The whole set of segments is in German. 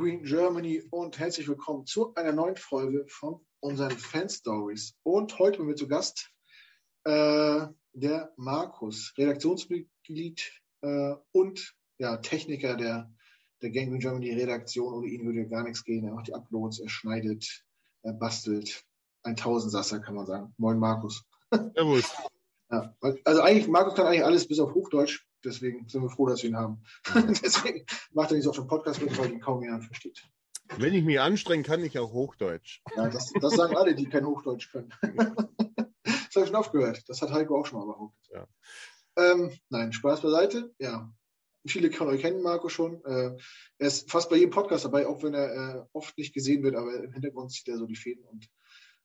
Green Germany und herzlich willkommen zu einer neuen Folge von unseren Fan Stories. Und heute haben wir zu Gast äh, der Markus, Redaktionsmitglied äh, und ja, Techniker der, der Gang Green Germany Redaktion. Ohne ihn würde gar nichts gehen. Er macht die Uploads, er schneidet, er bastelt. Ein Tausendsasser kann man sagen. Moin Markus. Servus. Ja, also eigentlich, Markus kann eigentlich alles bis auf Hochdeutsch. Deswegen sind wir froh, dass wir ihn haben. deswegen macht er nicht so auf dem Podcast mit, weil ihn kaum jemand versteht. Wenn ich mich anstrenge, kann ich auch Hochdeutsch. Ja, das, das sagen alle, die kein Hochdeutsch können. das habe ich schon oft gehört. Das hat Heiko auch schon mal behauptet. Ja. Ähm, nein, Spaß beiseite. Ja. Viele von euch kennen Marco schon. Äh, er ist fast bei jedem Podcast dabei, auch wenn er äh, oft nicht gesehen wird, aber im Hintergrund zieht er so die Fäden und,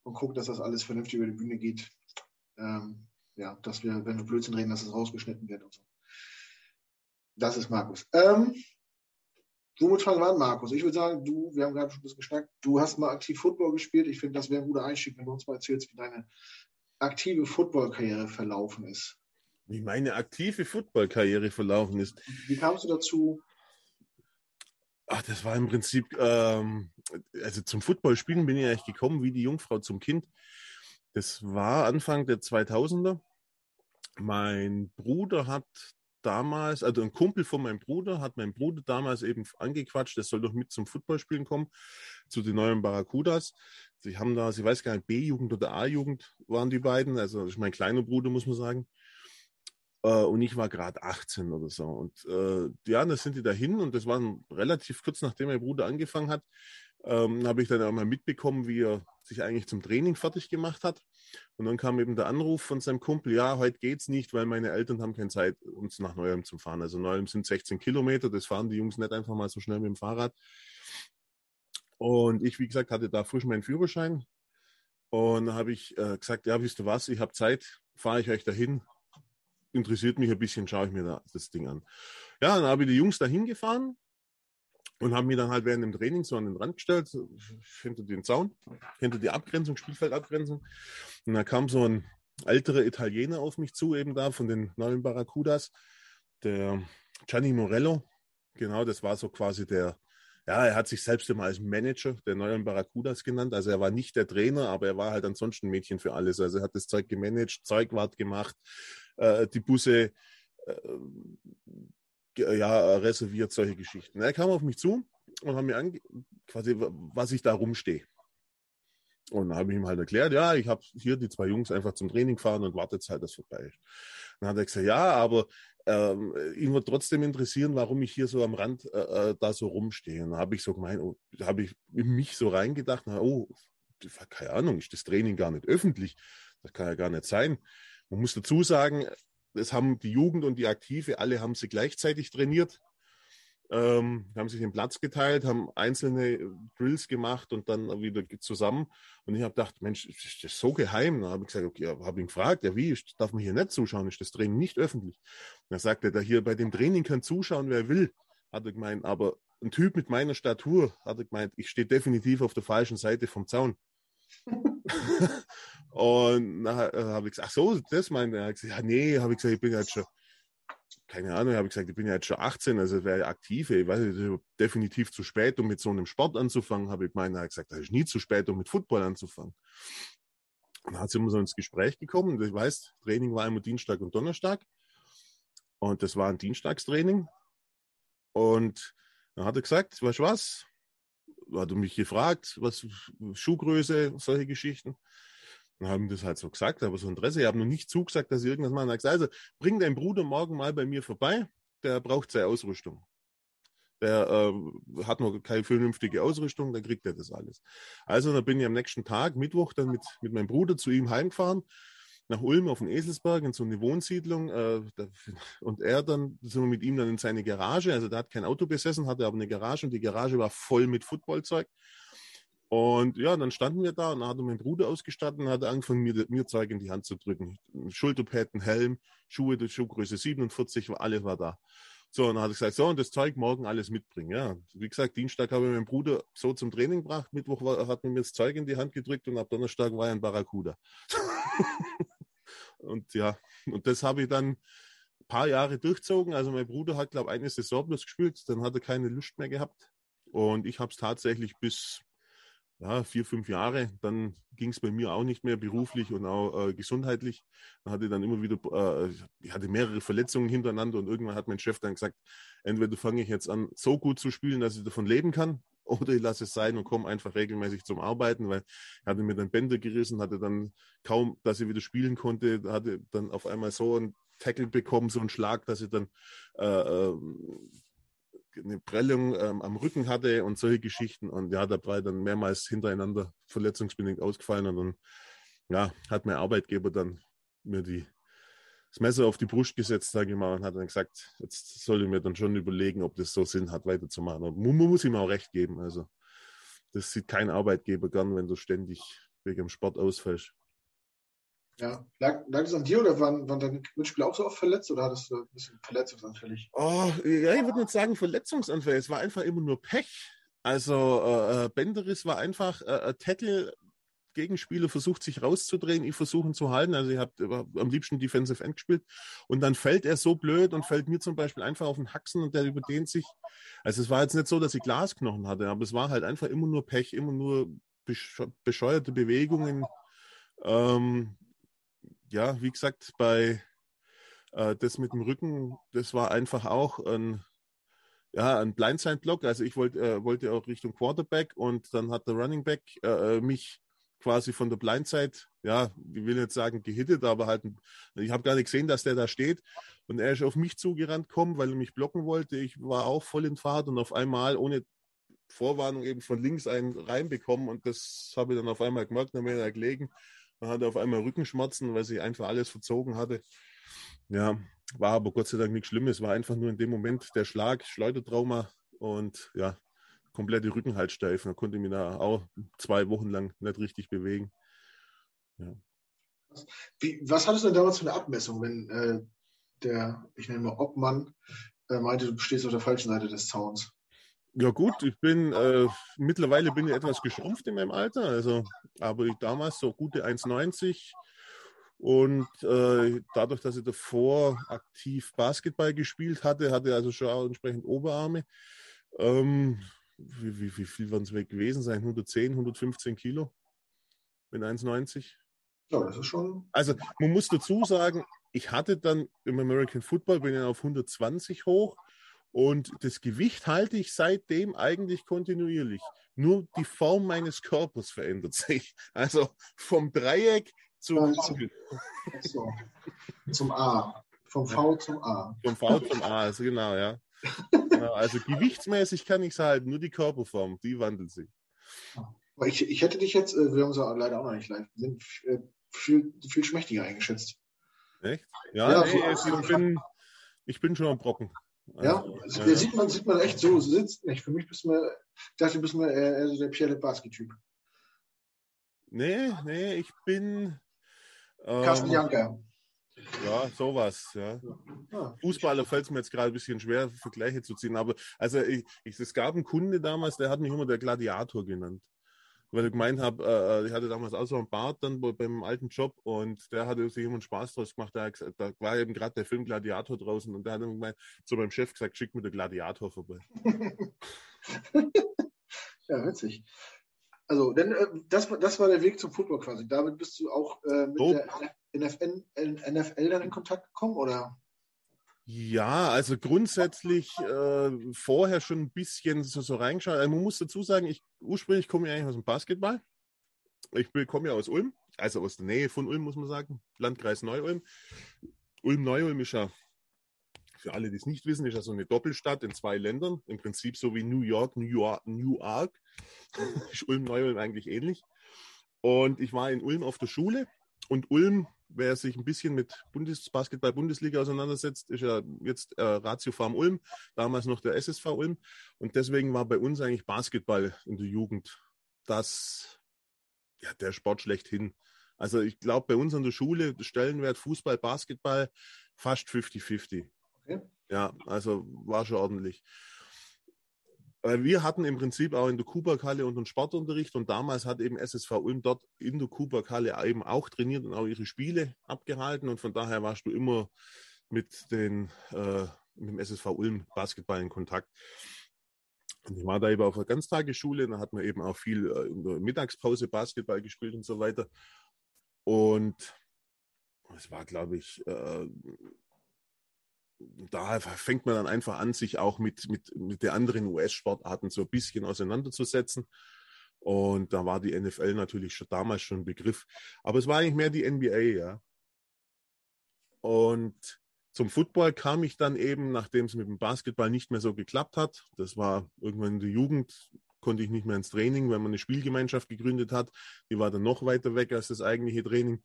und guckt, dass das alles vernünftig über die Bühne geht. Ähm, ja, dass wir, wenn wir Blödsinn reden, dass es rausgeschnitten wird und so. Das ist Markus. Ähm, womit fangen wir an, Markus? Ich würde sagen, du, wir haben gerade schon ein bisschen geschnackt, du hast mal aktiv Football gespielt. Ich finde, das wäre ein guter Einstieg, wenn du uns mal erzählst, wie deine aktive Footballkarriere verlaufen ist. Wie meine aktive Footballkarriere verlaufen ist. Wie kamst du dazu? Ach, das war im Prinzip, ähm, also zum Footballspielen bin ich eigentlich gekommen wie die Jungfrau zum Kind. Das war Anfang der 2000er. Mein Bruder hat damals, also ein Kumpel von meinem Bruder, hat mein Bruder damals eben angequatscht, der soll doch mit zum Footballspielen kommen, zu den neuen Barracudas. Sie haben da, sie weiß gar nicht, B-Jugend oder A-Jugend waren die beiden, also das ist mein kleiner Bruder, muss man sagen. Äh, und ich war gerade 18 oder so. Und äh, ja, da sind die dahin und das war relativ kurz nachdem mein Bruder angefangen hat ähm, habe ich dann auch mal mitbekommen, wie er sich eigentlich zum Training fertig gemacht hat. Und dann kam eben der Anruf von seinem Kumpel, ja, heute geht's nicht, weil meine Eltern haben keine Zeit, uns nach Neuem zu fahren. Also Neuem sind 16 Kilometer, das fahren die Jungs nicht einfach mal so schnell mit dem Fahrrad. Und ich, wie gesagt, hatte da frisch meinen Führerschein. Und habe ich äh, gesagt, ja, wisst ihr was, ich habe Zeit, fahre ich euch dahin. Interessiert mich ein bisschen, schaue ich mir da das Ding an. Ja, dann habe ich die Jungs dahin gefahren und haben mich dann halt während dem Training so an den Rand gestellt, hinter den Zaun, hinter die Abgrenzung, Spielfeldabgrenzung. Und da kam so ein älterer Italiener auf mich zu, eben da von den neuen Barracudas, der Gianni Morello. Genau, das war so quasi der, ja, er hat sich selbst immer als Manager der neuen Barracudas genannt. Also er war nicht der Trainer, aber er war halt ansonsten Mädchen für alles. Also er hat das Zeug gemanagt, Zeugwart gemacht, äh, die Busse äh, ja, reserviert, solche Geschichten. Er kam auf mich zu und hat mir ange quasi, was ich da rumstehe. Und dann habe ich ihm halt erklärt, ja, ich habe hier die zwei Jungs einfach zum Training gefahren und wartet jetzt halt, dass vorbei ist. Dann hat er gesagt, ja, aber ähm, ihn wird trotzdem interessieren, warum ich hier so am Rand äh, äh da so rumstehe. Und dann habe ich so gemeint, oh, habe ich in mich so reingedacht, na, oh, keine Ahnung, ist das Training gar nicht öffentlich? Das kann ja gar nicht sein. Man muss dazu sagen, das haben die Jugend und die Aktive, alle haben sie gleichzeitig trainiert, ähm, haben sich den Platz geteilt, haben einzelne Drills gemacht und dann wieder zusammen. Und ich habe gedacht, Mensch, ist das so geheim? Dann habe ich gesagt, okay, habe ihn gefragt, ja wie, darf man hier nicht zuschauen? Ist das Training nicht öffentlich? Und dann sagte er, hier bei dem Training kann zuschauen, wer will, hat er gemeint, aber ein Typ mit meiner Statur, hat er gemeint, ich stehe definitiv auf der falschen Seite vom Zaun. Und dann habe ich gesagt, ach so, das meinte er. Gesagt, ja, nee, habe ich gesagt, ich bin jetzt schon, keine Ahnung, habe ich gesagt, ich bin jetzt schon 18, also wäre aktiv. Ich weiß nicht, definitiv zu spät, um mit so einem Sport anzufangen, habe ich gemeint. Er hat gesagt, das ist nie zu spät, um mit Football anzufangen. Und dann sind wir so ins Gespräch gekommen. Ich weiß, Training war immer Dienstag und Donnerstag. Und das war ein Dienstagstraining. Und dann hat er gesagt, weißt du was, hat er mich gefragt, was Schuhgröße, solche Geschichten. Dann haben das halt so gesagt, aber so Interesse. Ich habe noch nicht zugesagt, dass ich irgendwas mache. Er gesagt, also bring deinen Bruder morgen mal bei mir vorbei, der braucht seine Ausrüstung. Der äh, hat noch keine vernünftige Ausrüstung, dann kriegt er das alles. Also dann bin ich am nächsten Tag, Mittwoch, dann mit, mit meinem Bruder zu ihm heimgefahren nach Ulm auf den Eselsberg in so eine Wohnsiedlung. Äh, da, und er dann, sind wir mit ihm dann in seine Garage. Also der hat kein Auto besessen, hatte aber eine Garage und die Garage war voll mit Footballzeug. Und ja, dann standen wir da und dann hat meinen Bruder ausgestattet und hat angefangen, mir, mir Zeug in die Hand zu drücken. Schulterpaden, Helm, Schuhe, Schuhgröße 47, alles war da. So, und dann hat er gesagt, so, und das Zeug morgen alles mitbringen. Ja, wie gesagt, Dienstag habe ich meinen Bruder so zum Training gebracht, Mittwoch war, hat er mir das Zeug in die Hand gedrückt und ab Donnerstag war er ein Barracuda. Und ja, und das habe ich dann ein paar Jahre durchzogen. Also mein Bruder hat, glaube ich, eine Saison bloß gespielt, dann hat er keine Lust mehr gehabt. Und ich habe es tatsächlich bis ja, vier, fünf Jahre. Dann ging es bei mir auch nicht mehr beruflich und auch äh, gesundheitlich. Dann hatte dann immer wieder, äh, ich hatte mehrere Verletzungen hintereinander und irgendwann hat mein Chef dann gesagt, entweder fange ich jetzt an, so gut zu spielen, dass ich davon leben kann, oder ich lasse es sein und komme einfach regelmäßig zum Arbeiten, weil ich hatte mir dann Bänder gerissen, hatte dann kaum, dass ich wieder spielen konnte, hatte dann auf einmal so einen Tackle bekommen, so einen Schlag, dass ich dann äh, ähm, eine Prellung ähm, am Rücken hatte und solche Geschichten. Und ja, da war ich dann mehrmals hintereinander verletzungsbedingt ausgefallen. Und dann ja, hat mein Arbeitgeber dann mir die, das Messer auf die Brust gesetzt, sage ich mal, und hat dann gesagt, jetzt soll ich mir dann schon überlegen, ob das so Sinn hat, weiterzumachen. Und man muss ihm auch recht geben. Also, das sieht kein Arbeitgeber gern, wenn du ständig wegen dem Sport ausfällst. Ja, lag, lag das an dir oder waren, waren deine Mitspieler auch so oft verletzt oder hattest du ein bisschen verletzungsanfällig? Oh, ja, ich würde nicht sagen verletzungsanfällig, es war einfach immer nur Pech. Also äh, äh Benderis war einfach äh, Tackle, Gegenspieler versucht sich rauszudrehen, ich versuche ihn zu halten. Also ich habe am liebsten Defensive End gespielt und dann fällt er so blöd und fällt mir zum Beispiel einfach auf den Haxen und der überdehnt sich. Also es war jetzt nicht so, dass ich Glasknochen hatte, aber es war halt einfach immer nur Pech, immer nur bescheuerte Bewegungen. Ähm, ja, wie gesagt, bei äh, das mit dem Rücken, das war einfach auch ein, ja, ein Blindside-Block. Also ich wollte, äh, wollte auch Richtung Quarterback und dann hat der Running Back äh, äh mich quasi von der Blindside, ja, ich will jetzt sagen gehittet, aber halt, ich habe gar nicht gesehen, dass der da steht und er ist auf mich zugerannt kommen, weil er mich blocken wollte. Ich war auch voll in Fahrt und auf einmal ohne Vorwarnung eben von links einen reinbekommen und das habe ich dann auf einmal gemerkt, dann bin ich gelegen man hatte auf einmal Rückenschmerzen, weil sich einfach alles verzogen hatte. Ja, war aber Gott sei Dank nichts Schlimmes. War einfach nur in dem Moment der Schlag, Schleudertrauma und ja, komplette Rückenhaltsteif. Da konnte ich mich da auch zwei Wochen lang nicht richtig bewegen. Ja. Wie, was hattest du denn damals für eine Abmessung, wenn äh, der, ich nenne mal Obmann, äh, meinte, du stehst auf der falschen Seite des Zauns? Ja gut, ich bin äh, mittlerweile bin ich etwas geschrumpft in meinem Alter, also aber ich damals so gute 1,90 und äh, dadurch, dass ich davor aktiv Basketball gespielt hatte, hatte ich also schon auch entsprechend Oberarme. Ähm, wie, wie, wie, viel waren es weg gewesen sein? 110, 115 Kilo mit 1,90. Ja, das ist schon. Also man muss dazu sagen, ich hatte dann im American Football bin ich auf 120 hoch und das Gewicht halte ich seitdem eigentlich kontinuierlich. Nur die Form meines Körpers verändert sich. Also vom Dreieck zum, so. zum A. Vom V zum A. Vom V zum A, also genau, ja. Genau, also gewichtsmäßig kann ich es halten, nur die Körperform, die wandelt sich. Ich, ich hätte dich jetzt, äh, wir haben es leider auch noch nicht live, sind äh, viel, viel schmächtiger eingeschätzt. Echt? Ja, ja nee, so, ich, bin, ich bin schon am Brocken. Ja, also, ja, sieht man, sieht man echt so, sitzt nicht. Für mich bist du, ich dachte, du bist mal eher so der Pierre Basket-Typ. Nee, nee, ich bin. Ähm, Carsten Janker. Ja, sowas, ja. ja. Fußballer fällt es mir jetzt gerade ein bisschen schwer, Vergleiche zu ziehen. Aber also ich, ich, es gab einen Kunde damals, der hat mich immer der Gladiator genannt weil ich gemeint habe, äh, äh, ich hatte damals auch so einen Bart dann beim alten Job und der hatte sich immer Spaß draus gemacht. Da, da war eben gerade der Film Gladiator draußen und der hat gemeint, zu meinem Chef gesagt, schick mir den Gladiator vorbei. ja, witzig. Also, denn äh, das, das war der Weg zum Football quasi. Damit bist du auch äh, mit oh. der NFL, NFL dann in Kontakt gekommen, oder? Ja, also grundsätzlich äh, vorher schon ein bisschen so, so reingeschaut. Also man muss dazu sagen, ich ursprünglich komme ich eigentlich aus dem Basketball. Ich komme ja aus Ulm, also aus der Nähe von Ulm, muss man sagen, Landkreis Neu-Ulm. Ulm-Neu-Ulm ist ja, für alle, die es nicht wissen, ist ja so eine Doppelstadt in zwei Ländern. Im Prinzip so wie New York, New York, New York. ist Ulm-Neu-Ulm eigentlich ähnlich. Und ich war in Ulm auf der Schule und Ulm wer sich ein bisschen mit Bundes Basketball-Bundesliga auseinandersetzt, ist ja jetzt äh, Ratio Farm Ulm, damals noch der SSV Ulm. Und deswegen war bei uns eigentlich Basketball in der Jugend das, ja, der Sport schlechthin. Also ich glaube, bei uns an der Schule Stellenwert Fußball, Basketball fast 50-50. Ja, also war schon ordentlich. Weil wir hatten im Prinzip auch in der Kubakhalle unseren Sportunterricht und damals hat eben SSV Ulm dort in der Kubakhalle eben auch trainiert und auch ihre Spiele abgehalten und von daher warst du immer mit, den, äh, mit dem SSV Ulm Basketball in Kontakt. Und ich war da eben auf einer Ganztagesschule, da hat man eben auch viel äh, in der Mittagspause Basketball gespielt und so weiter. Und es war, glaube ich, äh, da fängt man dann einfach an, sich auch mit, mit, mit den anderen US-Sportarten so ein bisschen auseinanderzusetzen. Und da war die NFL natürlich schon damals schon ein Begriff. Aber es war eigentlich mehr die NBA, ja. Und zum Football kam ich dann eben, nachdem es mit dem Basketball nicht mehr so geklappt hat. Das war irgendwann in der Jugend, konnte ich nicht mehr ins Training, weil man eine Spielgemeinschaft gegründet hat. Die war dann noch weiter weg als das eigentliche Training.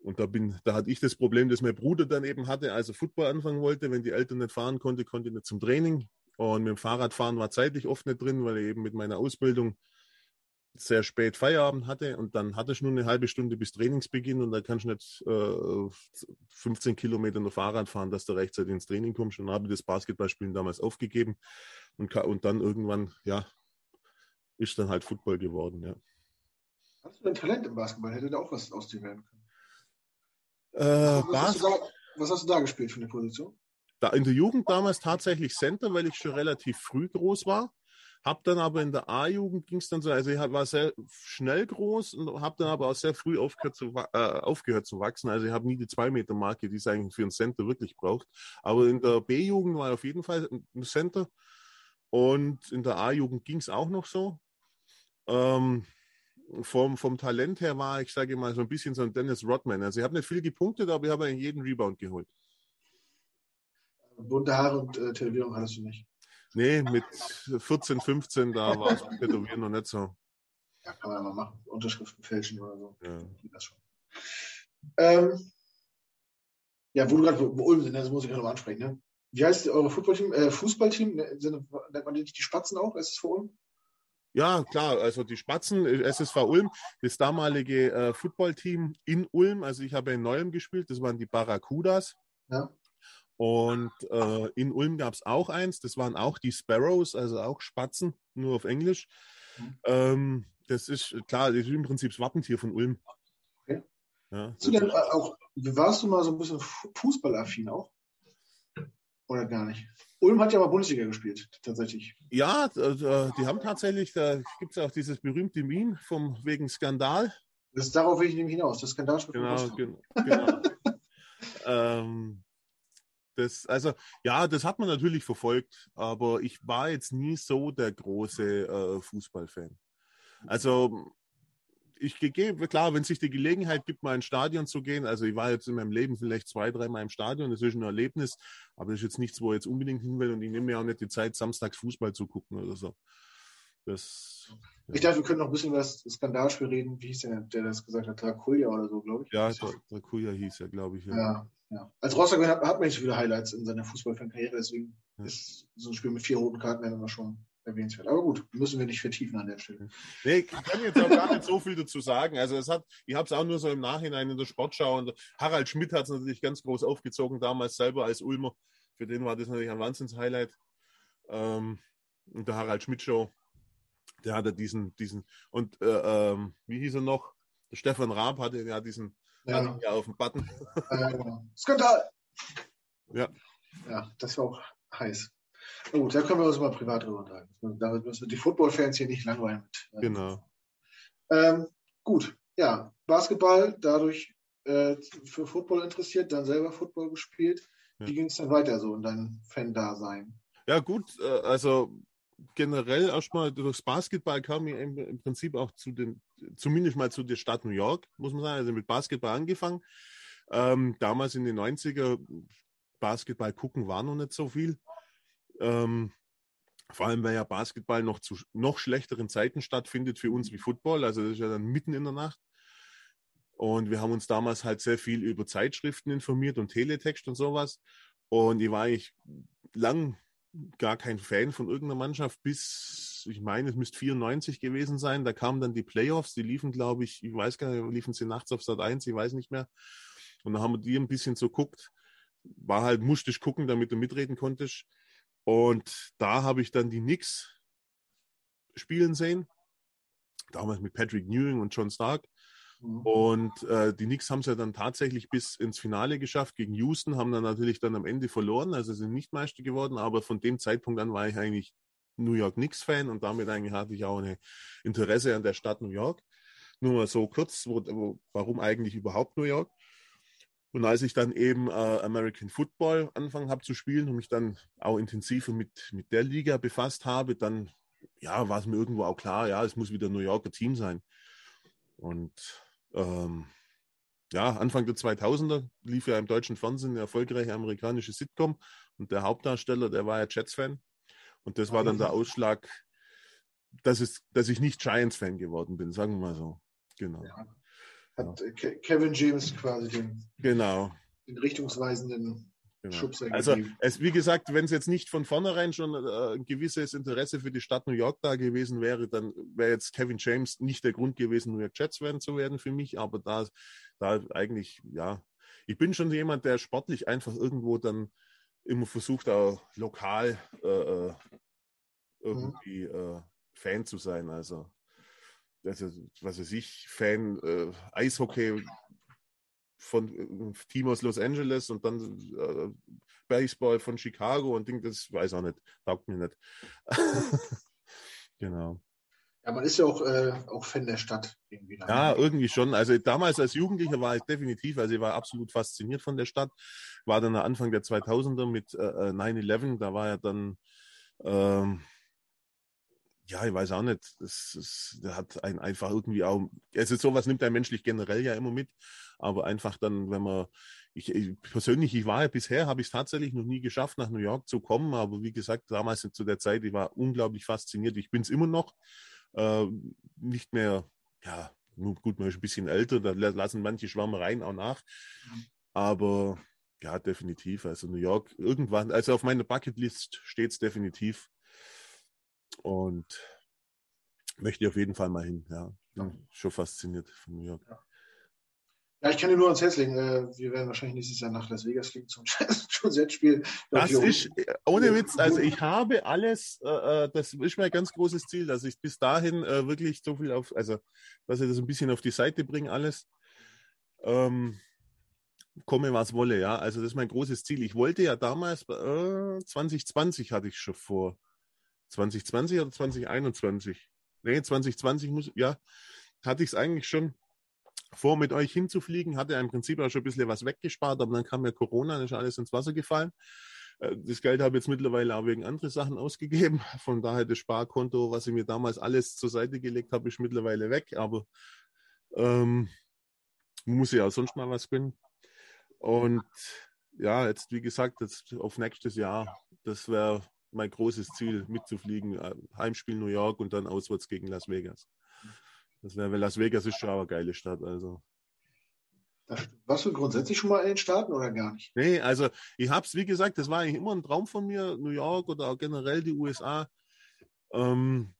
Und da bin, da hatte ich das Problem, dass mein Bruder dann eben hatte, als er Football anfangen wollte. Wenn die Eltern nicht fahren konnte, konnte ich nicht zum Training. Und mit dem Fahrradfahren war zeitlich oft nicht drin, weil ich eben mit meiner Ausbildung sehr spät Feierabend hatte und dann hatte ich nur eine halbe Stunde bis Trainingsbeginn und da kannst du nicht äh, 15 Kilometer nur Fahrrad fahren, dass du rechtzeitig ins Training kommst. Und dann habe ich das Basketballspielen damals aufgegeben und, und dann irgendwann, ja, ist dann halt Football geworden, ja. Hast du ein Talent im Basketball? Hätte da auch was aus dir werden können? Äh, was, hast da, was, hast du da, gespielt für eine Position? Da in der Jugend damals tatsächlich Center, weil ich schon relativ früh groß war. Hab dann aber in der A-Jugend ging es dann so, also ich war sehr schnell groß und habe dann aber auch sehr früh aufgehört zu, äh, aufgehört zu wachsen. Also ich habe nie die 2-Meter-Marke, die es eigentlich für einen Center wirklich braucht. Aber in der B-Jugend war ich auf jeden Fall ein Center. Und in der A-Jugend ging es auch noch so. Ähm, vom, vom Talent her war ich, sage mal, so ein bisschen so ein Dennis Rodman. Also ich habe nicht viel gepunktet, aber ich habe jeden Rebound geholt. Bunte Haare und äh, Tätowierung hattest du nicht. Nee, mit 14, 15, da war es mit Tätowieren noch nicht so. Ja, kann man ja mal machen. Unterschriften fälschen oder so. Ja. Das schon. Ähm, ja, wo du gerade wo Ulm sind, das muss ich gerade noch ansprechen. Ne? Wie heißt eure Footballteam? Äh, Fußballteam? Ne, nennt man nicht die Spatzen auch? Ist es vor Ulm? Ja, klar, also die Spatzen, SSV Ulm, das damalige äh, Footballteam in Ulm, also ich habe in Neuem gespielt, das waren die Barracudas. Ja. Und äh, in Ulm gab es auch eins, das waren auch die Sparrows, also auch Spatzen, nur auf Englisch. Mhm. Ähm, das ist klar, das ist im Prinzip das Wappentier von Ulm. Okay. Ja, du denn auch, warst du mal so ein bisschen fußballaffin auch? Oder gar nicht? Ulm hat ja mal Bundesliga gespielt, tatsächlich. Ja, die haben tatsächlich, da gibt es auch dieses berühmte Meme vom wegen Skandal. Das darauf will ich nämlich hinaus, das Skandal Genau, genau. genau. ähm, das, also, ja, das hat man natürlich verfolgt, aber ich war jetzt nie so der große äh, Fußballfan. Also, ich gegebe, klar, wenn sich die Gelegenheit gibt, mal ins Stadion zu gehen, also ich war jetzt in meinem Leben vielleicht zwei, dreimal im Stadion, das ist ein Erlebnis, aber das ist jetzt nichts, wo ich jetzt unbedingt hin will und ich nehme mir auch nicht die Zeit, samstags Fußball zu gucken oder so. Das, ja. Ich dachte, wir können noch ein bisschen über das Skandalspiel reden. Wie hieß der, der das gesagt hat? Draculia oder so, glaube ich. Ja, Draculia hieß er, glaube ich. Ja. ja, ja. Als Rostock hat, hat man nicht so viele Highlights in seiner Fußballfankarriere, deswegen ist so ein Spiel mit vier roten Karten immer schon erwähnenswert. Aber gut, müssen wir nicht vertiefen an der Stelle. Nee, ich kann jetzt auch gar nicht so viel dazu sagen. Also es hat, ich habe es auch nur so im Nachhinein in der Sportschau und Harald Schmidt hat es natürlich ganz groß aufgezogen, damals selber als Ulmer. Für den war das natürlich ein Wahnsinns-Highlight. Ähm, und der Harald Schmidt Show, der hatte diesen, diesen, und äh, ähm, wie hieß er noch? Der Stefan Raab hatte ja diesen ja. ja auf dem Button. Ja, genau. Skandal! Ja. Ja, das war auch heiß. Na gut, da können wir uns mal privat drüber unterhalten. Damit müssen wir die Football-Fans hier nicht langweilen. Mit, äh, genau. Ähm, gut, ja, Basketball, dadurch äh, für Football interessiert, dann selber Football gespielt. Ja. Wie ging es dann weiter so in deinem Fan-Dasein? Ja, gut, äh, also generell erstmal durchs Basketball kam ich im, im, Prinzip auch zu den, zumindest mal zu der Stadt New York, muss man sagen, also mit Basketball angefangen. Ähm, damals in den 90er, Basketball gucken war noch nicht so viel. Ähm, vor allem, weil ja Basketball noch zu noch schlechteren Zeiten stattfindet für uns wie Football. Also das ist ja dann mitten in der Nacht. Und wir haben uns damals halt sehr viel über Zeitschriften informiert und Teletext und sowas. Und ich war eigentlich lang gar kein Fan von irgendeiner Mannschaft bis, ich meine, es müsste 94 gewesen sein. Da kamen dann die Playoffs, die liefen, glaube ich, ich weiß gar nicht, liefen sie nachts auf Sat 1, ich weiß nicht mehr. Und da haben wir die ein bisschen so guckt. War halt, musste ich gucken, damit du mitreden konntest. Und da habe ich dann die Knicks spielen sehen. Damals mit Patrick Ewing und John Stark. Mhm. Und äh, die Knicks haben es ja dann tatsächlich bis ins Finale geschafft gegen Houston, haben dann natürlich dann am Ende verloren, also sind nicht Meister geworden, aber von dem Zeitpunkt an war ich eigentlich New York Knicks-Fan und damit eigentlich hatte ich auch ein Interesse an der Stadt New York. Nur mal so kurz, wo, wo, warum eigentlich überhaupt New York? Und als ich dann eben äh, American Football angefangen habe zu spielen und mich dann auch intensiver mit, mit der Liga befasst habe, dann ja, war es mir irgendwo auch klar, ja, es muss wieder ein New Yorker Team sein. Und ähm, ja, Anfang der 2000er lief ja im deutschen Fernsehen eine erfolgreiche amerikanische Sitcom und der Hauptdarsteller, der war ja Jets-Fan. Und das war dann der Ausschlag, dass, es, dass ich nicht Giants-Fan geworden bin, sagen wir mal so. Genau. Ja. Hat ja. Kevin James quasi den, genau. den richtungsweisenden Genau. Also es, wie gesagt, wenn es jetzt nicht von vornherein schon äh, ein gewisses Interesse für die Stadt New York da gewesen wäre, dann wäre jetzt Kevin James nicht der Grund gewesen, New York Jets werden zu werden für mich. Aber da, da eigentlich, ja, ich bin schon jemand, der sportlich einfach irgendwo dann immer versucht, auch lokal äh, äh irgendwie mhm. äh, Fan zu sein. Also, also was weiß ich, Fan, äh, Eishockey von äh, Team aus Los Angeles und dann äh, Baseball von Chicago und Ding, das weiß auch nicht, taugt mir nicht. genau. Ja, man ist ja auch, äh, auch Fan der Stadt irgendwie. Ja, irgendwie schon. Also damals als Jugendlicher war ich definitiv, also ich war absolut fasziniert von der Stadt. War dann Anfang der 2000er mit äh, 9-11, äh, da war ja dann, ähm, ja, ich weiß auch nicht, das, das, hat einen einfach irgendwie auch, also sowas nimmt er menschlich generell ja immer mit, aber einfach dann, wenn man, ich, ich persönlich, ich war ja bisher, habe ich es tatsächlich noch nie geschafft, nach New York zu kommen, aber wie gesagt, damals zu der Zeit, ich war unglaublich fasziniert, ich bin es immer noch, äh, nicht mehr, ja, gut, man ist ein bisschen älter, da lassen manche Schwärmereien auch nach, aber ja, definitiv, also New York, irgendwann, also auf meiner Bucketlist steht es definitiv, und möchte auf jeden Fall mal hin. Ja, bin schon fasziniert von New York. Ja. Ja, ich kann dir nur ans Herz legen. Äh, wir werden wahrscheinlich nächstes Jahr nach Las Vegas fliegen zum Jazz-Spiel. Das ist, ohne Witz, also ich habe alles, äh, äh, das ist mein ganz großes Ziel, dass ich bis dahin wirklich so viel auf, also, dass ich das ein bisschen auf die Seite bringe, alles. Ähm, komme, was wolle, ja. Also, das ist mein großes Ziel. Ich wollte ja damals, äh, 2020 hatte ich schon vor, 2020 oder 2021? Nee, 2020 muss, ja, hatte ich es eigentlich schon vor, mit euch hinzufliegen, hatte im Prinzip auch schon ein bisschen was weggespart, aber dann kam ja Corona, dann ist alles ins Wasser gefallen. Äh, das Geld habe ich jetzt mittlerweile auch wegen anderen Sachen ausgegeben. Von daher das Sparkonto, was ich mir damals alles zur Seite gelegt habe, ist mittlerweile weg. Aber ähm, muss ja auch sonst mal was gönnen. Und ja, jetzt wie gesagt, jetzt auf nächstes Jahr, das wäre mein großes Ziel, mitzufliegen. Äh, Heimspiel New York und dann auswärts gegen Las Vegas. Das wäre, Las Vegas ist schon eine geile Stadt. Also. Warst du grundsätzlich schon mal in den Staaten oder gar nicht? Nee, also ich habe es, wie gesagt, das war eigentlich immer ein Traum von mir, New York oder auch generell die USA. Ähm,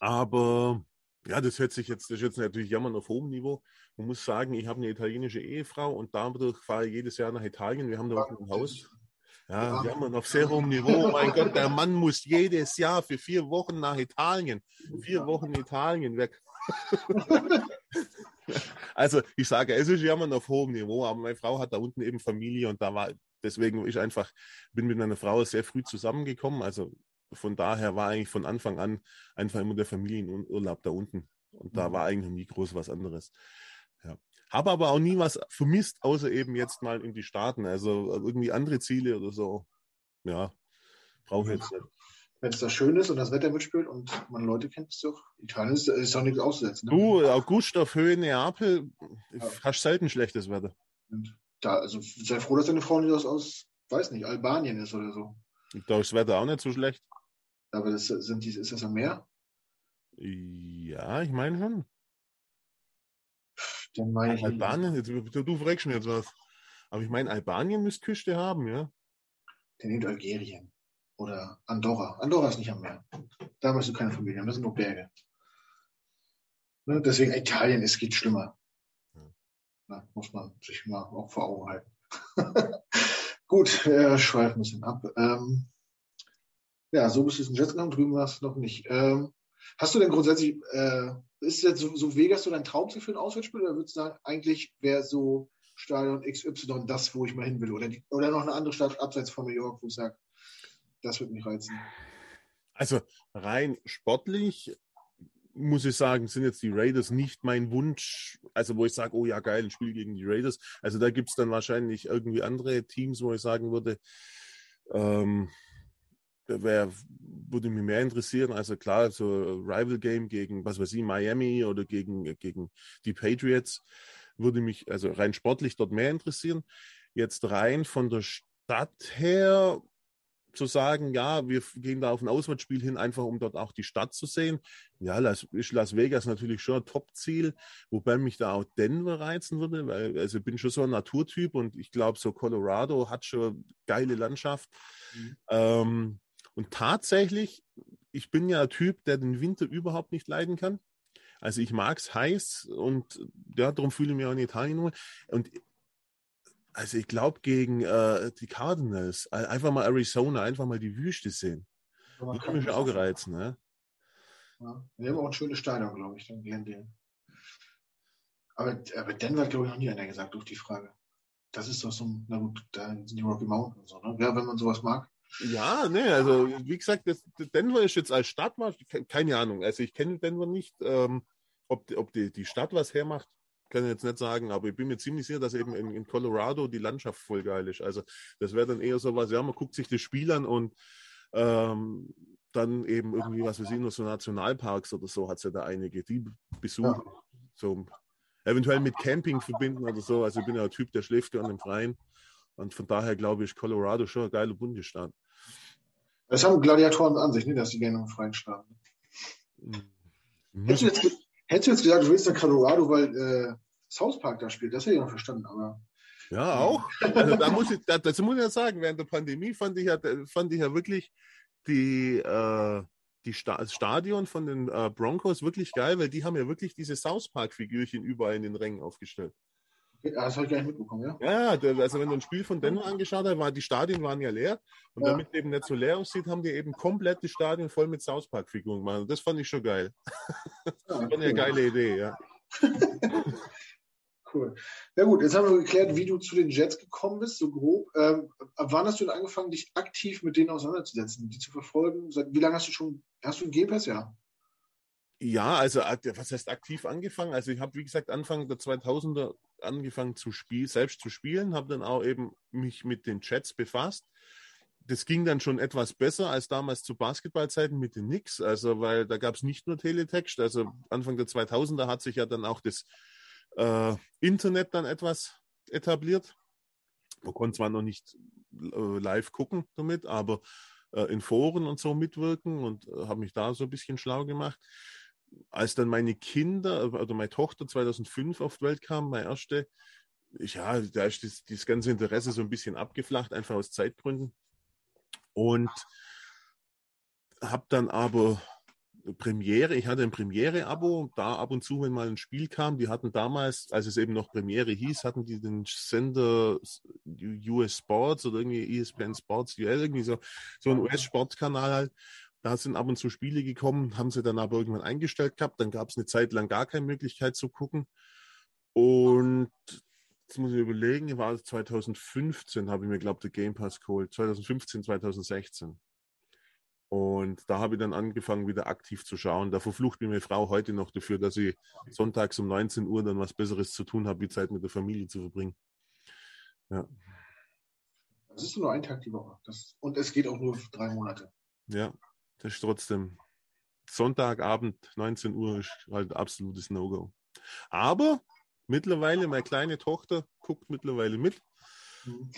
aber ja, das hört sich jetzt, das ist jetzt natürlich jammern auf hohem Niveau. Man muss sagen, ich habe eine italienische Ehefrau und dadurch fahre ich jedes Jahr nach Italien. Wir haben da auch ein Haus. Ja, ja, jammern auf sehr hohem Niveau. Mein Gott, der Mann muss jedes Jahr für vier Wochen nach Italien. Vier Wochen Italien weg. also ich sage, es ist jammern auf hohem Niveau, aber meine Frau hat da unten eben Familie und da war, deswegen ich einfach, bin mit meiner Frau sehr früh zusammengekommen. Also von daher war eigentlich von Anfang an einfach immer der Familienurlaub da unten. Und da mhm. war eigentlich nie groß was anderes. Habe aber auch nie was vermisst, außer eben jetzt mal in die Staaten. Also irgendwie andere Ziele oder so. Ja, brauche ich jetzt nicht. Wenn es da schön ist und das Wetter mitspielt und man Leute kennt, ist doch, Italien ist, ist doch nichts auszusetzen. Ne? Du, August auf Höhe Neapel, ja. hast selten schlechtes Wetter. Und da, also sei froh, dass deine Frau nicht aus, aus, weiß nicht, Albanien ist oder so. Da ist das Wetter auch nicht so schlecht. Aber das sind die, ist das am Meer? Ja, ich meine schon. Dann meine. Albanien, jetzt, du, du fragst mir jetzt was. Aber ich meine, Albanien müsste Küste haben, ja? Der nimmt Algerien. Oder Andorra. Andorra ist nicht am Meer. Da musst du keine Familie haben, das sind nur Berge. Ne? Deswegen Italien, es geht schlimmer. Ja. Na, muss man sich mal auch vor Augen halten. Gut, wir schweifen ein bisschen ab. Ähm, ja, so bist du in Jet gegangen, drüben warst du noch nicht. Ähm, hast du denn grundsätzlich äh, ist jetzt so, so Vegas so dein Traumziel für ein Auswärtsspiel oder würdest du sagen, eigentlich wäre so Stadion XY das, wo ich mal hin will? Oder, die, oder noch eine andere Stadt abseits von New York, wo ich sage, das würde mich reizen? Also rein sportlich muss ich sagen, sind jetzt die Raiders nicht mein Wunsch, also wo ich sage, oh ja, geil, ein Spiel gegen die Raiders. Also da gibt es dann wahrscheinlich irgendwie andere Teams, wo ich sagen würde, ähm, wer würde mich mehr interessieren. Also klar, so Rival Game gegen, was weiß ich, Miami oder gegen, gegen die Patriots würde mich also rein sportlich dort mehr interessieren. Jetzt rein von der Stadt her zu sagen, ja, wir gehen da auf ein Auswärtsspiel hin, einfach um dort auch die Stadt zu sehen. Ja, Las, ist Las Vegas natürlich schon ein Top-Ziel, wobei mich da auch Denver reizen würde, weil also ich bin schon so ein Naturtyp und ich glaube, so Colorado hat schon geile Landschaft. Mhm. Ähm, und tatsächlich, ich bin ja ein Typ, der den Winter überhaupt nicht leiden kann. Also ich mag es heiß und ja, darum fühle ich mich auch in Italien wohl. Und also ich glaube gegen äh, die Cardinals, einfach mal Arizona, einfach mal die Wüste sehen. Das kann mich auch gereizt, ne? Ja, wir haben auch ein schönes Stadion, glaube ich, dann Glendale. Aber, aber Denver hat, glaube ich, noch nie einer gesagt durch die Frage. Das ist doch so, na gut, da sind die Rocky Mountains und so, ne? Ja, wenn man sowas mag. Ja, ne, also wie gesagt, das, Denver ist jetzt als Stadt, keine Ahnung. Also ich kenne Denver nicht, ähm, ob, ob die, die Stadt was hermacht kann ich jetzt nicht sagen, aber ich bin mir ziemlich sicher, dass eben in, in Colorado die Landschaft voll geil ist. Also das wäre dann eher so was, ja, man guckt sich das Spiel an und ähm, dann eben irgendwie, was wir sehen, nur so Nationalparks oder so hat es ja da einige, die besuchen. Ja. So eventuell mit Camping verbinden oder so. Also ich bin ja ein Typ, der schläft gerne im Freien. Und von daher glaube ich, Colorado schon ein geiler Bundesstaat. Das haben Gladiatoren an sich, ne, dass die gerne im Freien starten. Mhm. Hättest, du jetzt, hättest du jetzt gesagt, du willst nach Colorado, weil äh, South Park da spielt, das hätte ich noch verstanden, aber. Ja, auch. Also da muss ich, dazu muss ich ja sagen, während der Pandemie fand ich ja, fand ich ja wirklich die, äh, die Sta das Stadion von den äh, Broncos wirklich geil, weil die haben ja wirklich diese South Park-Figürchen überall in den Rängen aufgestellt. Ja, das habe ich gar nicht mitbekommen, ja? Ja, also wenn du ein Spiel von Denver angeschaut hast, war, die Stadien waren ja leer. Und ja. damit eben nicht so leer aussieht, haben die eben komplett die Stadien voll mit South Park-Figuren gemacht. Das fand ich schon geil. das war eine geile Idee, ja. cool. Ja gut, jetzt haben wir geklärt, wie du zu den Jets gekommen bist, so grob. Ähm, ab wann hast du denn angefangen, dich aktiv mit denen auseinanderzusetzen, die zu verfolgen? Seit wie lange hast du schon, hast du einen Game Pass? Ja. Ja, also was heißt aktiv angefangen? Also ich habe, wie gesagt, Anfang der 2000er angefangen zu spielen, selbst zu spielen, habe dann auch eben mich mit den Chats befasst. Das ging dann schon etwas besser als damals zu Basketballzeiten mit den Knicks, also weil da gab es nicht nur Teletext, also Anfang der 2000er hat sich ja dann auch das äh, Internet dann etwas etabliert. Man konnte zwar noch nicht äh, live gucken damit, aber äh, in Foren und so mitwirken und äh, habe mich da so ein bisschen schlau gemacht als dann meine Kinder oder meine Tochter 2005 auf die Welt kam, meine erste, ja, da ist das, das ganze Interesse so ein bisschen abgeflacht, einfach aus Zeitgründen. Und habe dann aber Premiere, ich hatte ein Premiere-Abo, da ab und zu, wenn mal ein Spiel kam, die hatten damals, als es eben noch Premiere hieß, hatten die den Sender US Sports oder irgendwie ESPN Sports irgendwie so, so ein US-Sportkanal halt. Da sind ab und zu Spiele gekommen, haben sie dann aber irgendwann eingestellt gehabt. Dann gab es eine Zeit lang gar keine Möglichkeit zu gucken. Und jetzt muss ich überlegen, war 2015, habe ich mir, glaube ich, der Game Pass geholt. 2015, 2016. Und da habe ich dann angefangen, wieder aktiv zu schauen. Da verflucht mir meine Frau heute noch dafür, dass ich sonntags um 19 Uhr dann was Besseres zu tun habe, wie Zeit mit der Familie zu verbringen. Ja. Das ist nur ein Tag die Woche. Das, und es geht auch nur drei Monate. Ja, das ist trotzdem Sonntagabend, 19 Uhr, ist halt absolutes No-Go. Aber mittlerweile, meine kleine Tochter guckt mittlerweile mit.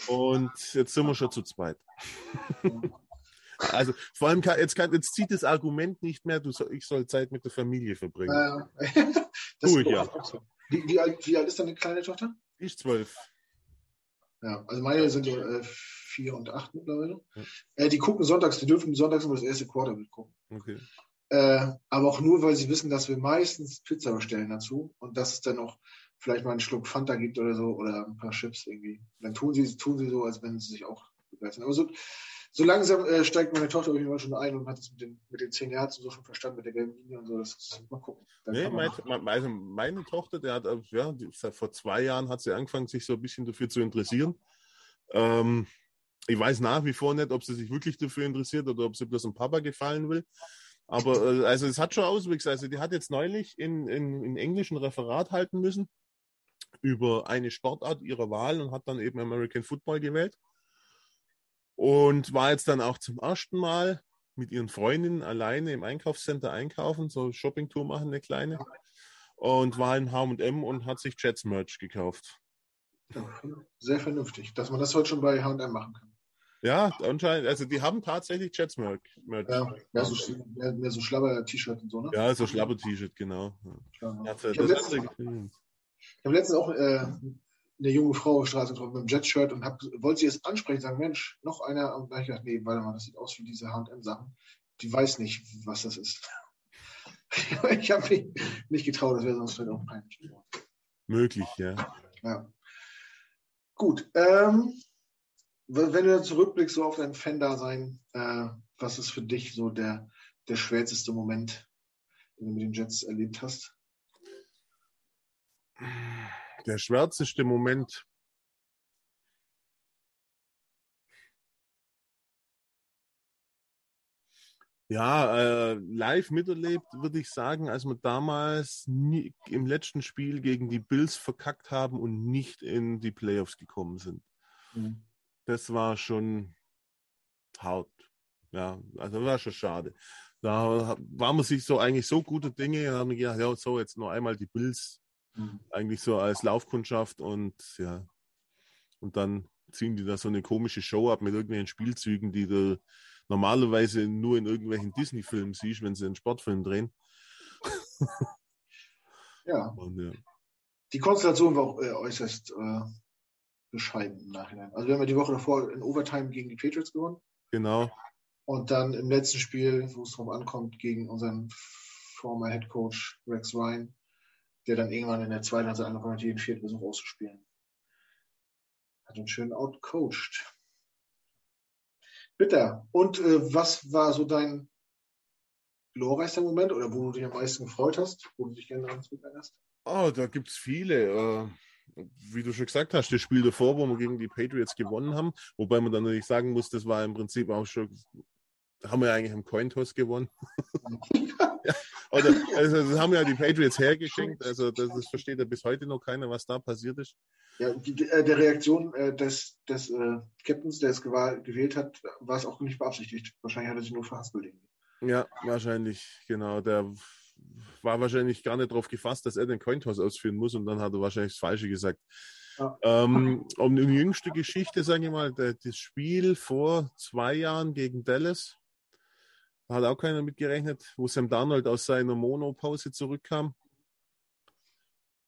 Und jetzt sind wir schon zu zweit. Also vor allem kann, jetzt, kann, jetzt zieht das Argument nicht mehr, du soll, ich soll Zeit mit der Familie verbringen. Äh, das Tue ich ja. Wie, wie, alt, wie alt ist deine kleine Tochter? Ich zwölf. Ja, also meine sind ja äh, vier und acht mittlerweile. Ja. Äh, die gucken sonntags, die dürfen sonntags immer das erste Quarter mitgucken. Okay. Äh, aber auch nur, weil sie wissen, dass wir meistens Pizza bestellen dazu und dass es dann noch vielleicht mal einen Schluck Fanta gibt oder so oder ein paar Chips irgendwie. Dann tun sie, tun sie so, als wenn sie sich auch begeistern. Aber so, so langsam äh, steigt meine Tochter auf schon ein und hat es mit den, mit den zehn Jahren so schon verstanden, mit der gelben Linie und so. Das ist, mal gucken. nee, mein, also meine Tochter, der hat, ja, die, vor zwei Jahren hat sie angefangen, sich so ein bisschen dafür zu interessieren. Ähm, Ich weiß nach wie vor nicht, ob sie sich wirklich dafür interessiert oder ob sie bloß dem Papa gefallen will. Aber äh, also es hat schon Auswüchse. Also die hat jetzt neulich in, in, in Englisch ein Referat halten müssen über eine Sportart ihrer Wahl und hat dann eben American Football gewählt. Und war jetzt dann auch zum ersten Mal mit ihren Freundinnen alleine im Einkaufscenter einkaufen, so Shoppingtour machen, eine kleine. Und war in HM und hat sich Jets Merch gekauft. Ja, sehr vernünftig, dass man das heute schon bei HM machen kann. Ja, anscheinend, also die haben tatsächlich Jets Merch. Ja, mehr so, mehr, mehr so Schlabber-T-Shirt und so, ne? Ja, so Schlabber-T-Shirt, genau. Ja. Ja, ich habe letztens, hab letztens, auch äh, eine junge Frau auf der Straße getroffen mit einem Jet-Shirt und hab, wollte sie jetzt ansprechen, sagen, Mensch, noch einer. Und dann habe ich gedacht, nee, warte mal, das sieht aus wie diese H&M-Sachen. Die weiß nicht, was das ist. ich habe mich nicht getraut, das wäre sonst vielleicht auch peinlich geworden. Möglich, ja. Ja. Gut. Ähm, wenn du zurückblickst so auf dein Fan-Dasein, äh, was ist für dich so der, der schwärzeste Moment, den du mit den Jets erlebt hast? Der schwärzeste Moment. Ja, äh, live miterlebt, würde ich sagen, als wir damals nie, im letzten Spiel gegen die Bills verkackt haben und nicht in die Playoffs gekommen sind. Mhm das war schon hart. Ja, also war schon schade. Da war man sich so eigentlich so gute Dinge, haben wir gedacht, ja, so jetzt nur einmal die Bills mhm. eigentlich so als Laufkundschaft und ja, und dann ziehen die da so eine komische Show ab mit irgendwelchen Spielzügen, die du normalerweise nur in irgendwelchen Disney-Filmen siehst, wenn sie einen Sportfilm drehen. ja. Und, ja. Die Konstellation war auch äh, äußerst äh, bescheiden im Nachhinein. Also wir haben ja die Woche davor in Overtime gegen die Patriots gewonnen. Genau. Und dann im letzten Spiel, wo es drauf ankommt, gegen unseren former Head Coach Rex Ryan, der dann irgendwann in der zweiten also angefangen hat, jeden vierten Versuch auszuspielen. Hat uns schön outcoached. Bitter. Und äh, was war so dein glorreichster Moment oder wo du dich am meisten gefreut hast, wo du dich gerne daran zurückerinnerst? Oh, da gibt es viele. Äh, wie du schon gesagt hast, das Spiel davor, wo wir gegen die Patriots gewonnen haben, wobei man dann natürlich sagen muss, das war im Prinzip auch schon, haben wir ja eigentlich im Cointoss gewonnen. ja, oder, also das haben ja die Patriots hergeschenkt, also das, das, versteht ja bis heute noch keiner, was da passiert ist. Ja, die, äh, der Reaktion äh, des, des äh, Captains, der es gewählt hat, war es auch nicht beabsichtigt. Wahrscheinlich hat er sich nur verhaspelt. Ja, wahrscheinlich, genau. Der war wahrscheinlich gar nicht darauf gefasst, dass er den Cointoss ausführen muss und dann hat er wahrscheinlich das Falsche gesagt. Ja. Ähm, um die jüngste Geschichte, sage ich mal, das Spiel vor zwei Jahren gegen Dallas, da hat auch keiner mitgerechnet, wo Sam Darnold aus seiner Monopause zurückkam.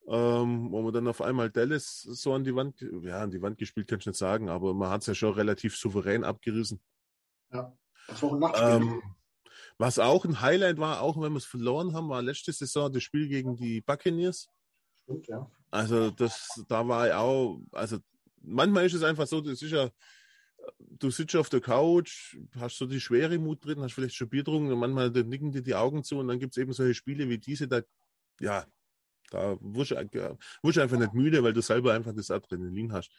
Ähm, wo man dann auf einmal Dallas so an die Wand, ja, an die Wand gespielt, kann ich nicht sagen, aber man hat es ja schon relativ souverän abgerissen. Ja, das war ein Nachtspiel. Ähm, was auch ein Highlight war, auch wenn wir es verloren haben, war letzte Saison das Spiel gegen die Buccaneers. Stimmt, ja. Also das, da war ich auch, also manchmal ist es einfach so, das ist ja, du sitzt auf der Couch, hast so die schwere Mut drin, hast vielleicht schon Bier getrunken und manchmal nicken dir die Augen zu und dann gibt es eben solche Spiele wie diese, da, ja, da wirst du einfach nicht müde, weil du selber einfach das Adrenalin hast.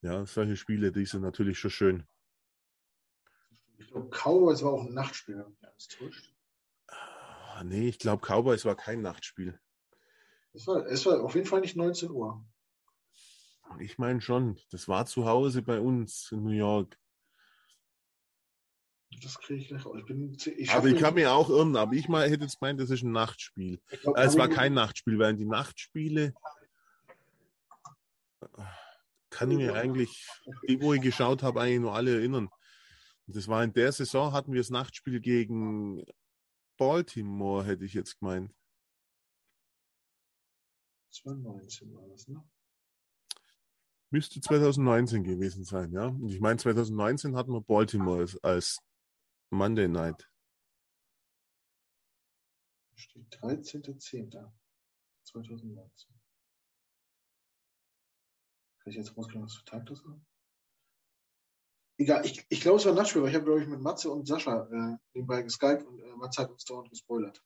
Ja, solche Spiele, die sind natürlich schon schön. Ich glaube, Cowboys war auch ein Nachtspiel, wenn mich alles täuscht. Ah, nee, ich glaube, Cowboys war kein Nachtspiel. Es war, es war auf jeden Fall nicht 19 Uhr. Ich meine schon. Das war zu Hause bei uns in New York. Das kriege ich gleich raus. Ich bin, ich aber ich kann mir auch irren, aber ich mal, hätte jetzt gemeint, das ist ein Nachtspiel. Glaub, es war kein Nachtspiel, weil die Nachtspiele kann ich mir eigentlich, die, wo ich geschaut habe, eigentlich nur alle erinnern. Das war in der Saison, hatten wir das Nachtspiel gegen Baltimore, hätte ich jetzt gemeint. 2019 war das, ne? Müsste 2019 gewesen sein, ja. Und ich meine, 2019 hatten wir Baltimore als, als Monday Night. Steht 13.10.2019. Kann ich jetzt rauskriegen, was für Tag das war? Egal, ich, ich glaube, es war Nachtspiel, weil ich habe, glaube ich, mit Matze und Sascha äh, nebenbei geskypt und äh, Matze hat uns dauernd gespoilert.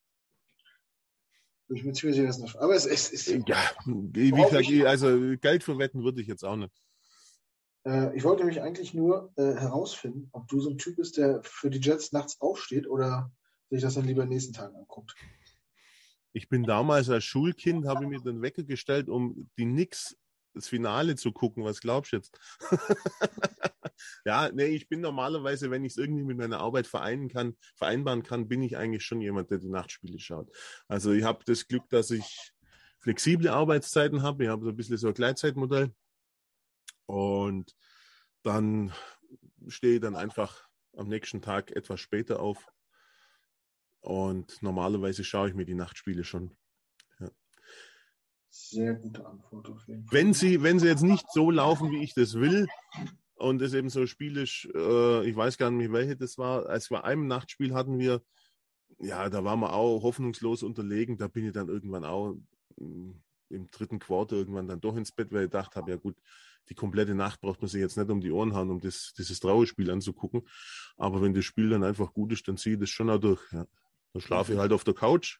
Ich bin ziemlich sicher, dass es Aber es ist. Ja, wie gesagt, also Geld für Wetten würde ich jetzt auch nicht. Äh, ich wollte nämlich eigentlich nur äh, herausfinden, ob du so ein Typ bist, der für die Jets nachts aufsteht oder sich das dann lieber in den nächsten Tagen anguckt. Ich bin damals als Schulkind, habe ich mir den Wecker gestellt, um die Knicks das Finale zu gucken. Was glaubst du jetzt? ja, nee, ich bin normalerweise, wenn ich es irgendwie mit meiner Arbeit vereinen kann, vereinbaren kann, bin ich eigentlich schon jemand, der die Nachtspiele schaut. Also ich habe das Glück, dass ich flexible Arbeitszeiten habe. Ich habe so ein bisschen so ein Gleitzeitmodell. Und dann stehe ich dann einfach am nächsten Tag etwas später auf. Und normalerweise schaue ich mir die Nachtspiele schon. Sehr gute Antwort auf jeden Fall. Wenn sie, wenn sie jetzt nicht so laufen, wie ich das will, und es eben so spielisch, äh, ich weiß gar nicht, welche das war, als wir einem Nachtspiel hatten wir, ja, da waren wir auch hoffnungslos unterlegen, da bin ich dann irgendwann auch mm, im dritten Quartal irgendwann dann doch ins Bett, weil ich gedacht habe, ja gut, die komplette Nacht braucht man sich jetzt nicht um die Ohren hauen, um das, dieses Trauerspiel anzugucken. Aber wenn das Spiel dann einfach gut ist, dann ziehe ich das schon auch durch. Ja. Dann schlafe ich halt auf der Couch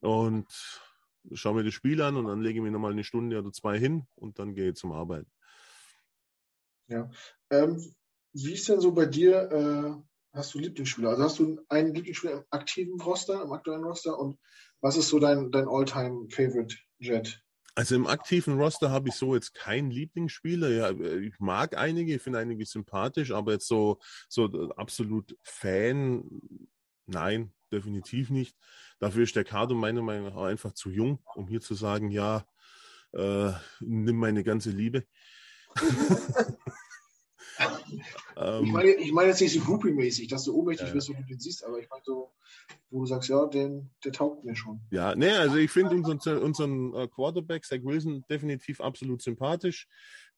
und schaue mir das Spiel an und dann lege ich mir nochmal eine Stunde oder zwei hin und dann gehe ich zum Arbeiten. Ja. Ähm, wie ist denn so bei dir, äh, hast du Lieblingsspieler? Also hast du einen Lieblingsspieler im aktiven Roster, im aktuellen Roster und was ist so dein, dein All-Time-Favorite Jet? Also im aktiven Roster habe ich so jetzt keinen Lieblingsspieler. Ja, ich mag einige, ich finde einige sympathisch, aber jetzt so, so absolut Fan, nein, definitiv nicht. Dafür ist der Kader meiner Meinung nach einfach zu jung, um hier zu sagen, ja, äh, nimm meine ganze Liebe. ich, meine, ich meine jetzt nicht so groupie-mäßig, dass du ohnmächtig ja. wirst, wenn du den siehst, aber ich meine so, wo du sagst, ja, den, der taugt mir schon. Ja, ne, also ich finde unseren, unseren äh, Quarterback, Zach Wilson, definitiv absolut sympathisch.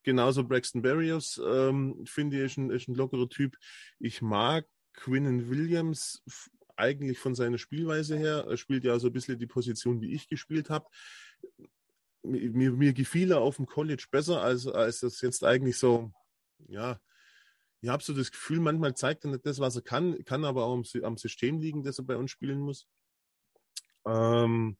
Genauso Braxton Berrios, ähm, finde ich, ist ein, ist ein lockerer Typ. Ich mag Quinnen Williams eigentlich von seiner Spielweise her. Er spielt ja so ein bisschen die Position, wie ich gespielt habe. Mir, mir gefiel er auf dem College besser, als, als das jetzt eigentlich so, ja, ich habe so das Gefühl, manchmal zeigt er nicht das, was er kann, kann aber auch am, am System liegen, das er bei uns spielen muss. Ähm,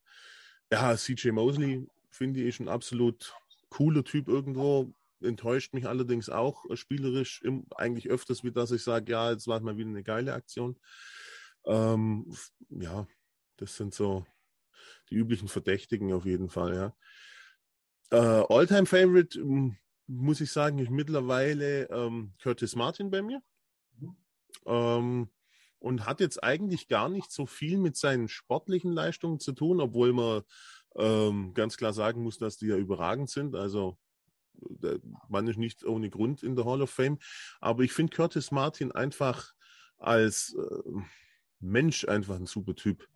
ja, CJ Mosley finde ich ein absolut cooler Typ irgendwo. Enttäuscht mich allerdings auch spielerisch im, eigentlich öfters, wie dass ich sage, ja, jetzt war mal wieder eine geile Aktion. Ähm, ja, das sind so die üblichen Verdächtigen auf jeden Fall, ja. Äh, Alltime Favorite, muss ich sagen, ist mittlerweile ähm, Curtis Martin bei mir. Ähm, und hat jetzt eigentlich gar nicht so viel mit seinen sportlichen Leistungen zu tun, obwohl man ähm, ganz klar sagen muss, dass die ja überragend sind. Also der Mann ist nicht ohne Grund in der Hall of Fame. Aber ich finde Curtis Martin einfach als äh, Mensch einfach ein super Typ.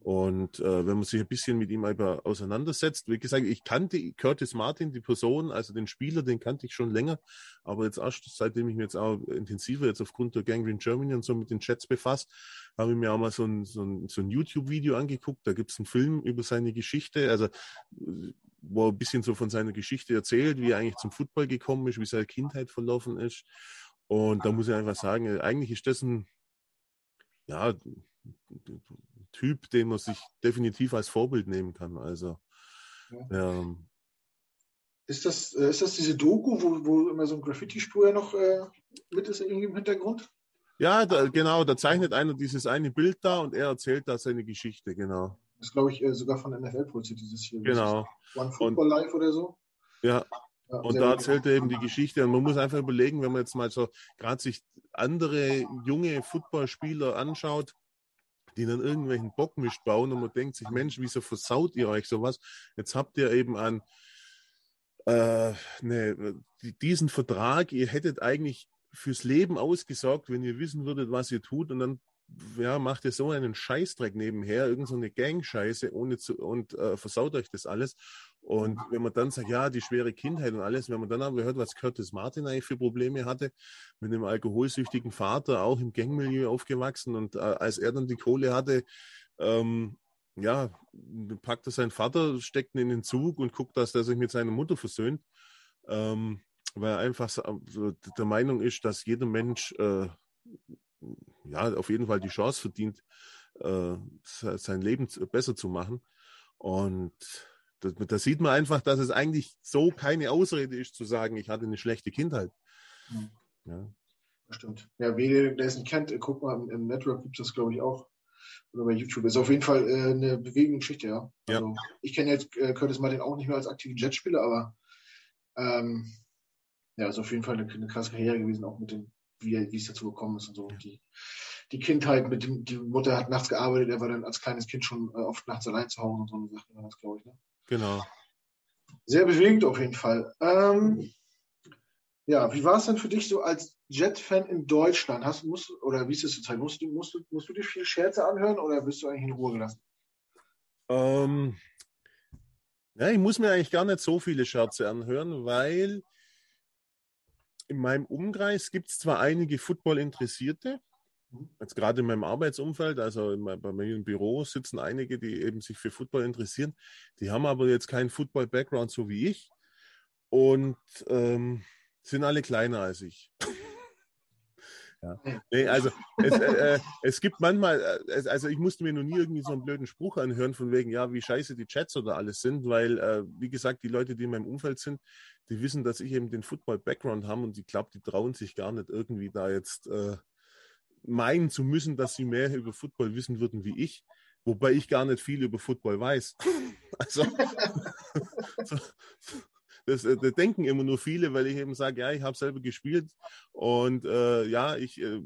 Und äh, wenn man sich ein bisschen mit ihm einfach auseinandersetzt, wie gesagt, ich kannte Curtis Martin, die Person, also den Spieler, den kannte ich schon länger, aber jetzt erst seitdem ich mich jetzt auch intensiver jetzt aufgrund der Gangrene Germany und so mit den Chats befasst, habe ich mir auch mal so ein, so ein, so ein YouTube-Video angeguckt. Da gibt es einen Film über seine Geschichte, also wo er ein bisschen so von seiner Geschichte erzählt, wie er eigentlich zum Football gekommen ist, wie seine Kindheit verlaufen ist. Und da muss ich einfach sagen, eigentlich ist das ein, ja, Typ, den man sich definitiv als Vorbild nehmen kann. Also ja. ähm, ist das, äh, ist das diese Doku, wo, wo immer so ein Graffiti-Spur noch äh, mit ist irgendwie im Hintergrund? Ja, da, genau, da zeichnet einer dieses eine Bild da und er erzählt da seine Geschichte, genau. Das glaube ich äh, sogar von NFL produziert, dieses hier. Genau. One Football und, Live oder so. Ja. Ja und da erzählt er eben die Geschichte. Und man muss einfach überlegen, wenn man jetzt mal so gerade sich andere junge Footballspieler anschaut, die dann irgendwelchen Bockmist bauen und man denkt sich, Mensch, wieso versaut ihr euch sowas? Jetzt habt ihr eben an äh, ne, diesen Vertrag, ihr hättet eigentlich fürs Leben ausgesorgt, wenn ihr wissen würdet, was ihr tut und dann ja, macht ihr so einen Scheißdreck nebenher, irgendeine so Gang-Scheiße ohne zu, und äh, versaut euch das alles. Und wenn man dann sagt, ja, die schwere Kindheit und alles, wenn man dann aber hört, was Curtis Martin eigentlich für Probleme hatte, mit einem alkoholsüchtigen Vater, auch im Gangmilieu aufgewachsen und äh, als er dann die Kohle hatte, ähm, ja, packt er seinen Vater, steckt ihn in den Zug und guckt, dass er sich mit seiner Mutter versöhnt, ähm, weil er einfach der Meinung ist, dass jeder Mensch äh, ja, auf jeden Fall die Chance verdient, äh, sein Leben besser zu machen. Und da sieht man einfach, dass es eigentlich so keine Ausrede ist, zu sagen, ich hatte eine schlechte Kindheit. Mhm. Ja. Das stimmt. Ja, wer es nicht kennt, guck mal, im, im Network gibt es das, glaube ich, auch. Oder bei YouTube. Ist auf jeden Fall äh, eine bewegende Geschichte, ja. Also, ja. Ich kenne jetzt äh, Curtis Martin auch nicht mehr als aktiven Jetspieler, aber ähm, ja, ist auf jeden Fall eine, eine krasse Karriere gewesen, auch mit dem, wie, wie es dazu gekommen ist und so. Und die, die Kindheit mit dem, die Mutter hat nachts gearbeitet, er war dann als kleines Kind schon äh, oft nachts allein zu Hause und so eine Sachen, glaube ich. Ne? Genau. Sehr bewegend auf jeden Fall. Ähm, ja, wie war es denn für dich so als Jet-Fan in Deutschland? Hast, musst, oder wie ist es zur Zeit? Musst du, musst, du, musst du dir viel Scherze anhören oder bist du eigentlich in Ruhe gelassen? Ähm, ja, ich muss mir eigentlich gar nicht so viele Scherze anhören, weil in meinem Umkreis gibt es zwar einige Football-Interessierte. Jetzt gerade in meinem Arbeitsumfeld, also bei mir im Büro sitzen einige, die eben sich für Football interessieren. Die haben aber jetzt keinen Football-Background so wie ich und ähm, sind alle kleiner als ich. ja. Nee, also es, äh, äh, es gibt manchmal, äh, also ich musste mir noch nie irgendwie so einen blöden Spruch anhören von wegen, ja, wie scheiße die Chats oder alles sind, weil, äh, wie gesagt, die Leute, die in meinem Umfeld sind, die wissen, dass ich eben den Football-Background habe und ich glaube, die trauen sich gar nicht irgendwie da jetzt äh, meinen zu müssen, dass sie mehr über Football wissen würden wie ich, wobei ich gar nicht viel über Football weiß. Also, so, das, äh, das, denken immer nur viele, weil ich eben sage, ja, ich habe selber gespielt und äh, ja, ich äh,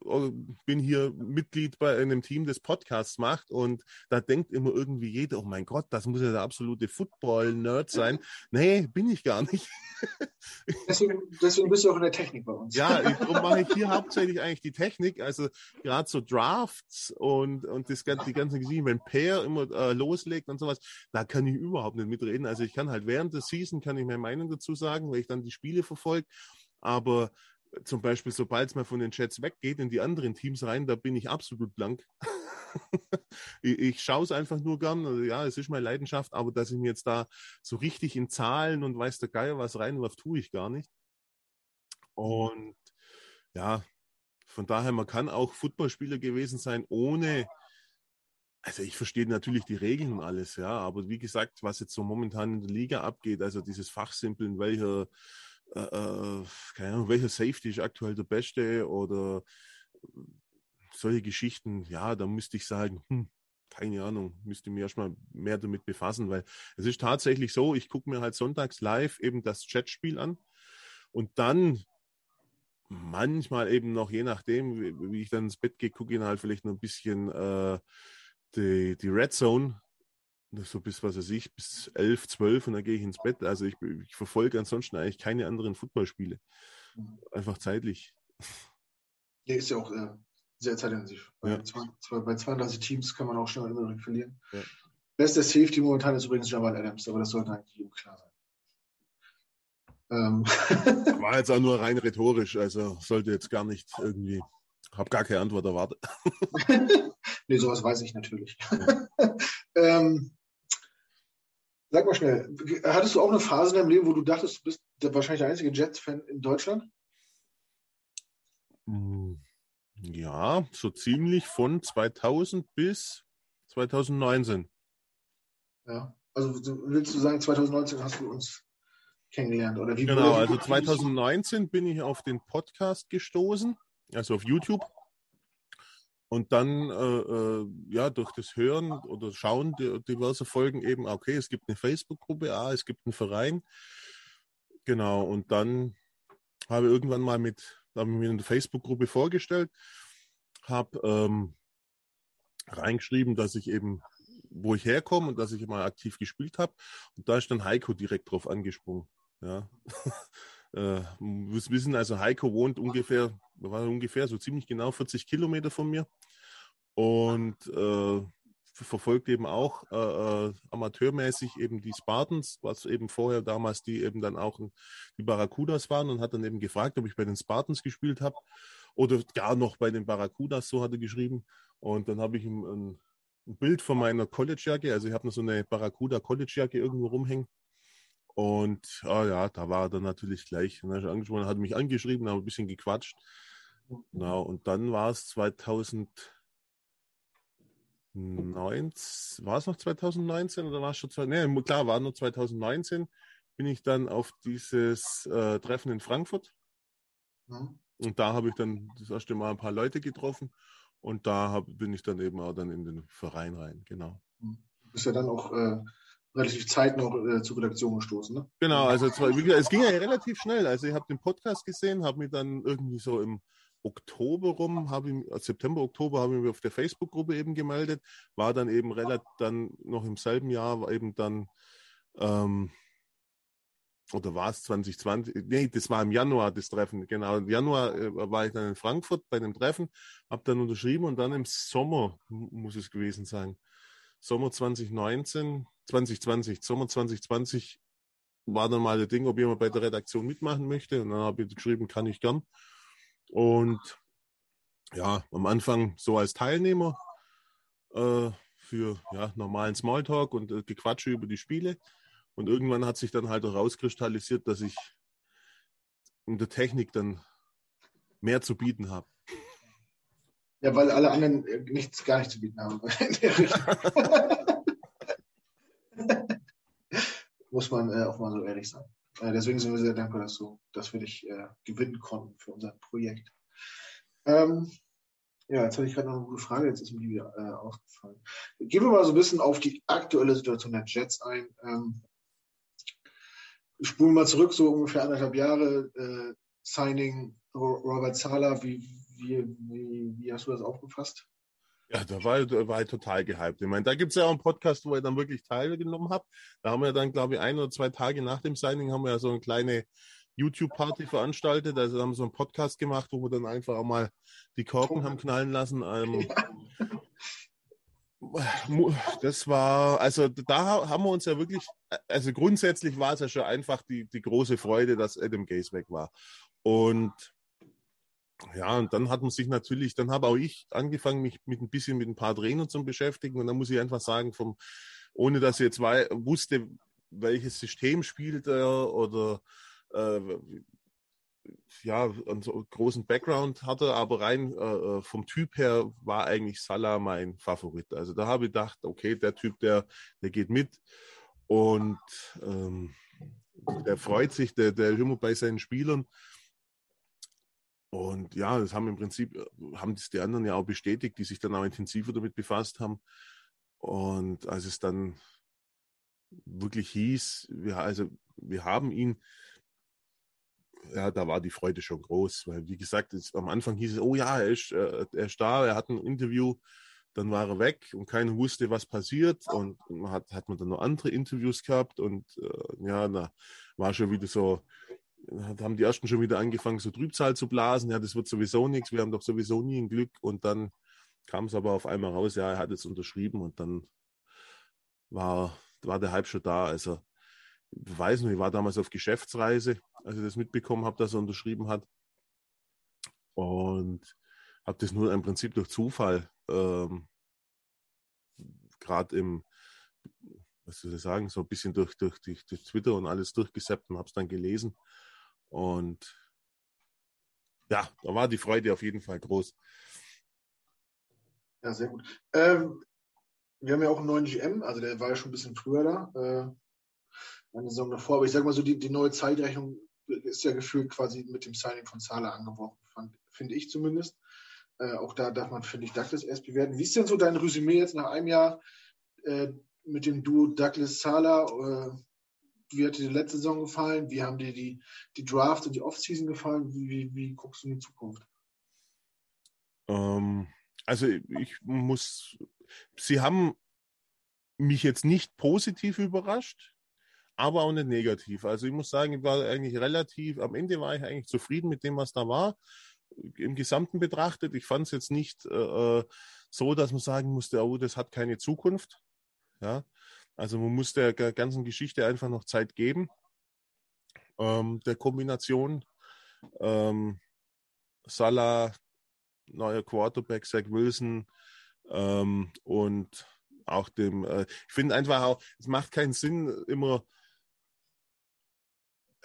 oh, bin hier Mitglied bei einem Team, das Podcasts macht und da denkt immer irgendwie jeder, oh mein Gott, das muss ja der absolute Football-Nerd sein. Nee, bin ich gar nicht. deswegen, deswegen bist du auch in der Technik bei uns. Ja, darum mache ich hier hauptsächlich eigentlich die Technik, also gerade so Drafts und, und das, die ganzen Geschichten, wenn Pair immer äh, loslegt und sowas, da kann ich überhaupt nicht mitreden. Also ich kann halt während der Season, kann ich meine Meinung dazu sagen, weil ich dann die Spiele verfolge. Aber zum Beispiel, sobald es mal von den Chats weggeht in die anderen Teams rein, da bin ich absolut blank. ich, ich schaue es einfach nur gern. Also, ja, es ist meine Leidenschaft, aber dass ich mir jetzt da so richtig in Zahlen und weiß der Geier was reinwirft, tue ich gar nicht. Und ja, von daher, man kann auch Footballspieler gewesen sein, ohne also ich verstehe natürlich die Regeln und alles, ja, aber wie gesagt, was jetzt so momentan in der Liga abgeht, also dieses Fachsimpeln, welcher, äh, äh, keine Ahnung, welcher Safety ist aktuell der beste oder solche Geschichten, ja, da müsste ich sagen, hm, keine Ahnung, müsste mir erstmal mehr damit befassen, weil es ist tatsächlich so, ich gucke mir halt sonntags live eben das Chatspiel an und dann manchmal eben noch, je nachdem, wie, ich dann ins Bett gehe, gucke ich halt vielleicht noch ein bisschen äh, die, die Red Zone, so bis, was weiß ich, bis 11, 12 und dann gehe ich ins Bett. Also ich, ich verfolge ansonsten eigentlich keine anderen Footballspiele. Mhm. Einfach zeitlich. Ja, ist ja auch äh, sehr zeitintensiv. Bei, ja. zwei, zwei, bei 32 Teams kann man auch schnell immer verlieren. Ja. Bester Safety momentan ist übrigens Jamal Adams, aber das sollte eigentlich jedem klar sein. Ähm. War jetzt auch nur rein rhetorisch, also sollte jetzt gar nicht irgendwie habe gar keine Antwort erwartet. nee, sowas weiß ich natürlich. ähm, sag mal schnell, hattest du auch eine Phase in deinem Leben, wo du dachtest, du bist der, wahrscheinlich der einzige Jets-Fan in Deutschland? Hm, ja, so ziemlich von 2000 bis 2019. Ja, also willst du sagen, 2019 hast du uns kennengelernt oder wie? Genau, also 2019 bin ich auf den Podcast gestoßen also auf YouTube. Und dann, äh, äh, ja, durch das Hören oder Schauen diverser Folgen eben, okay, es gibt eine Facebook-Gruppe, ah, es gibt einen Verein. Genau, und dann habe ich irgendwann mal mit, da habe ich mir in der Facebook-Gruppe vorgestellt, habe ähm, reingeschrieben, dass ich eben, wo ich herkomme und dass ich mal aktiv gespielt habe. Und da ist dann Heiko direkt drauf angesprungen. Ja. äh, wissen also, Heiko wohnt ungefähr, war ungefähr so ziemlich genau 40 Kilometer von mir und äh, verfolgt eben auch äh, äh, amateurmäßig eben die Spartans, was eben vorher damals die eben dann auch die Barracudas waren und hat dann eben gefragt, ob ich bei den Spartans gespielt habe oder gar noch bei den Barracudas, so hat er geschrieben. Und dann habe ich ihm ein, ein Bild von meiner College-Jacke, also ich habe noch so eine Barracuda College-Jacke irgendwo rumhängen und oh ja, da war er dann natürlich gleich. Dann angesprochen, hat mich angeschrieben, haben ein bisschen gequatscht. Genau, und dann war es 2000, 19, war es noch 2019 oder war es schon? Nee, klar, war nur 2019. Bin ich dann auf dieses äh, Treffen in Frankfurt. Mhm. Und da habe ich dann das erste Mal ein paar Leute getroffen. Und da hab, bin ich dann eben auch dann in den Verein rein, genau. Mhm. Du bist ja dann auch äh, relativ zeitnah äh, zur Redaktion gestoßen, ne? Genau, also zwar, es ging ja relativ schnell. Also ich habe den Podcast gesehen, habe mich dann irgendwie so im Oktober rum, habe ich, äh, September, Oktober habe ich mich auf der Facebook-Gruppe eben gemeldet, war dann eben relativ dann noch im selben Jahr, war eben dann ähm, oder war es 2020? Nee, das war im Januar das Treffen. Genau, im Januar äh, war ich dann in Frankfurt bei dem Treffen, habe dann unterschrieben und dann im Sommer muss es gewesen sein. Sommer 2019, 2020, Sommer 2020 war dann mal das Ding, ob jemand bei der Redaktion mitmachen möchte. Und dann habe ich geschrieben, kann ich gern. Und ja, am Anfang so als Teilnehmer äh, für ja, normalen Smalltalk und äh, Gequatsche über die Spiele. Und irgendwann hat sich dann halt herauskristallisiert, dass ich in der Technik dann mehr zu bieten habe. Ja, weil alle anderen äh, nichts gar nicht zu bieten haben. Muss man äh, auch mal so ehrlich sein. Äh, deswegen sind wir sehr dankbar, dass, du, dass wir dich äh, gewinnen konnten für unser Projekt. Ähm, ja, jetzt hatte ich gerade noch eine gute Frage, jetzt ist mir die wieder äh, aufgefallen. Gehen wir mal so ein bisschen auf die aktuelle Situation der Jets ein. Ähm, spulen mal zurück, so ungefähr anderthalb Jahre, äh, Signing Robert Sala, wie, wie, wie, wie hast du das aufgefasst? Ja, da war, da war ich total gehypt. Ich meine, da gibt es ja auch einen Podcast, wo ich dann wirklich teilgenommen habe. Da haben wir dann, glaube ich, ein oder zwei Tage nach dem Signing haben wir ja so eine kleine YouTube-Party veranstaltet. Also haben wir so einen Podcast gemacht, wo wir dann einfach auch mal die Korken haben knallen lassen. Ähm, das war, also da haben wir uns ja wirklich, also grundsätzlich war es ja schon einfach die, die große Freude, dass Adam Gaze weg war. Und ja, und dann hat man sich natürlich, dann habe auch ich angefangen, mich mit ein bisschen mit ein paar Trainern zu beschäftigen. Und dann muss ich einfach sagen, vom, ohne dass ich jetzt wei wusste, welches System spielt er oder äh, ja, einen so großen Background hatte, aber rein äh, äh, vom Typ her war eigentlich Salah mein Favorit. Also da habe ich gedacht, okay, der Typ, der, der geht mit und ähm, der freut sich, der, der immer bei seinen Spielern. Und ja, das haben im Prinzip, äh, haben das die anderen ja auch bestätigt, die sich dann auch intensiver damit befasst haben. Und als es dann wirklich hieß, wir, also wir haben ihn, ja, da war die Freude schon groß, weil wie gesagt, es, am Anfang hieß es, oh ja, er ist, äh, er ist da, er hat ein Interview, dann war er weg und keiner wusste, was passiert und hat, hat man dann noch andere Interviews gehabt und äh, ja, da war schon wieder so, haben die ersten schon wieder angefangen, so Trübsal zu blasen. Ja, das wird sowieso nichts, wir haben doch sowieso nie ein Glück. Und dann kam es aber auf einmal raus, ja, er hat es unterschrieben und dann war, war der Hype schon da. Also, ich weiß nicht, ich war damals auf Geschäftsreise, als ich das mitbekommen habe, dass er unterschrieben hat. Und habe das nur im Prinzip durch Zufall, ähm, gerade im, was soll ich sagen, so ein bisschen durch, durch, durch, durch Twitter und alles durchgesappt und habe es dann gelesen. Und ja, da war die Freude auf jeden Fall groß. Ja, sehr gut. Ähm, wir haben ja auch einen neuen GM, also der war ja schon ein bisschen früher da, äh, eine Saison davor, aber ich sage mal so, die, die neue Zeitrechnung ist ja gefühlt quasi mit dem Signing von Zahler angebrochen, finde ich zumindest. Äh, auch da darf man, finde ich, Douglas erst bewerten. Wie ist denn so dein Resümee jetzt nach einem Jahr äh, mit dem Duo Douglas-Zahler? Äh, wie hat dir die letzte Saison gefallen? Wie haben dir die, die Draft und die Offseason gefallen? Wie, wie, wie guckst du in die Zukunft? Ähm, also ich muss, sie haben mich jetzt nicht positiv überrascht, aber auch nicht negativ. Also ich muss sagen, ich war eigentlich relativ, am Ende war ich eigentlich zufrieden mit dem, was da war. Im Gesamten betrachtet, ich fand es jetzt nicht äh, äh, so, dass man sagen musste, oh, das hat keine Zukunft. Ja, also man muss der ganzen Geschichte einfach noch Zeit geben, ähm, der Kombination. Ähm, Salah, neuer Quarterback, Zach Wilson ähm, und auch dem, äh, ich finde einfach auch, es macht keinen Sinn, immer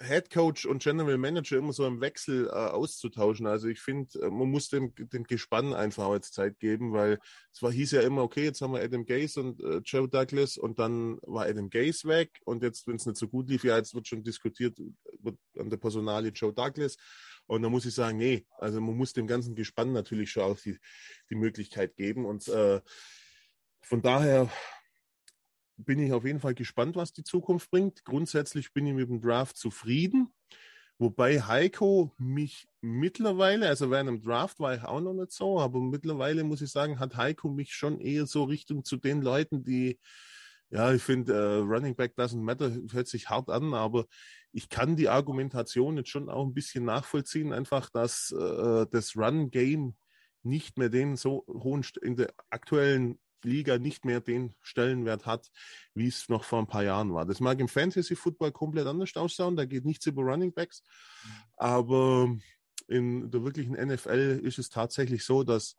Head Coach und General Manager immer so im Wechsel äh, auszutauschen. Also ich finde, äh, man muss dem, dem Gespann einfach jetzt Zeit geben, weil es war, hieß ja immer, okay, jetzt haben wir Adam Gaze und äh, Joe Douglas und dann war Adam Gaze weg und jetzt, wenn es nicht so gut lief, ja, jetzt wird schon diskutiert wird an der Personalie Joe Douglas. Und da muss ich sagen, nee, also man muss dem ganzen Gespann natürlich schon auch die, die Möglichkeit geben. Und äh, von daher bin ich auf jeden Fall gespannt, was die Zukunft bringt. Grundsätzlich bin ich mit dem Draft zufrieden. Wobei Heiko mich mittlerweile, also während dem Draft war ich auch noch nicht so, aber mittlerweile muss ich sagen, hat Heiko mich schon eher so Richtung zu den Leuten, die, ja, ich finde, uh, Running Back doesn't matter, hört sich hart an, aber ich kann die Argumentation jetzt schon auch ein bisschen nachvollziehen, einfach, dass uh, das Run-Game nicht mehr den so hohen, in der aktuellen Liga nicht mehr den Stellenwert hat, wie es noch vor ein paar Jahren war. Das mag im Fantasy Football komplett anders ausschauen, da geht nichts über Running Backs, aber in der wirklichen NFL ist es tatsächlich so, dass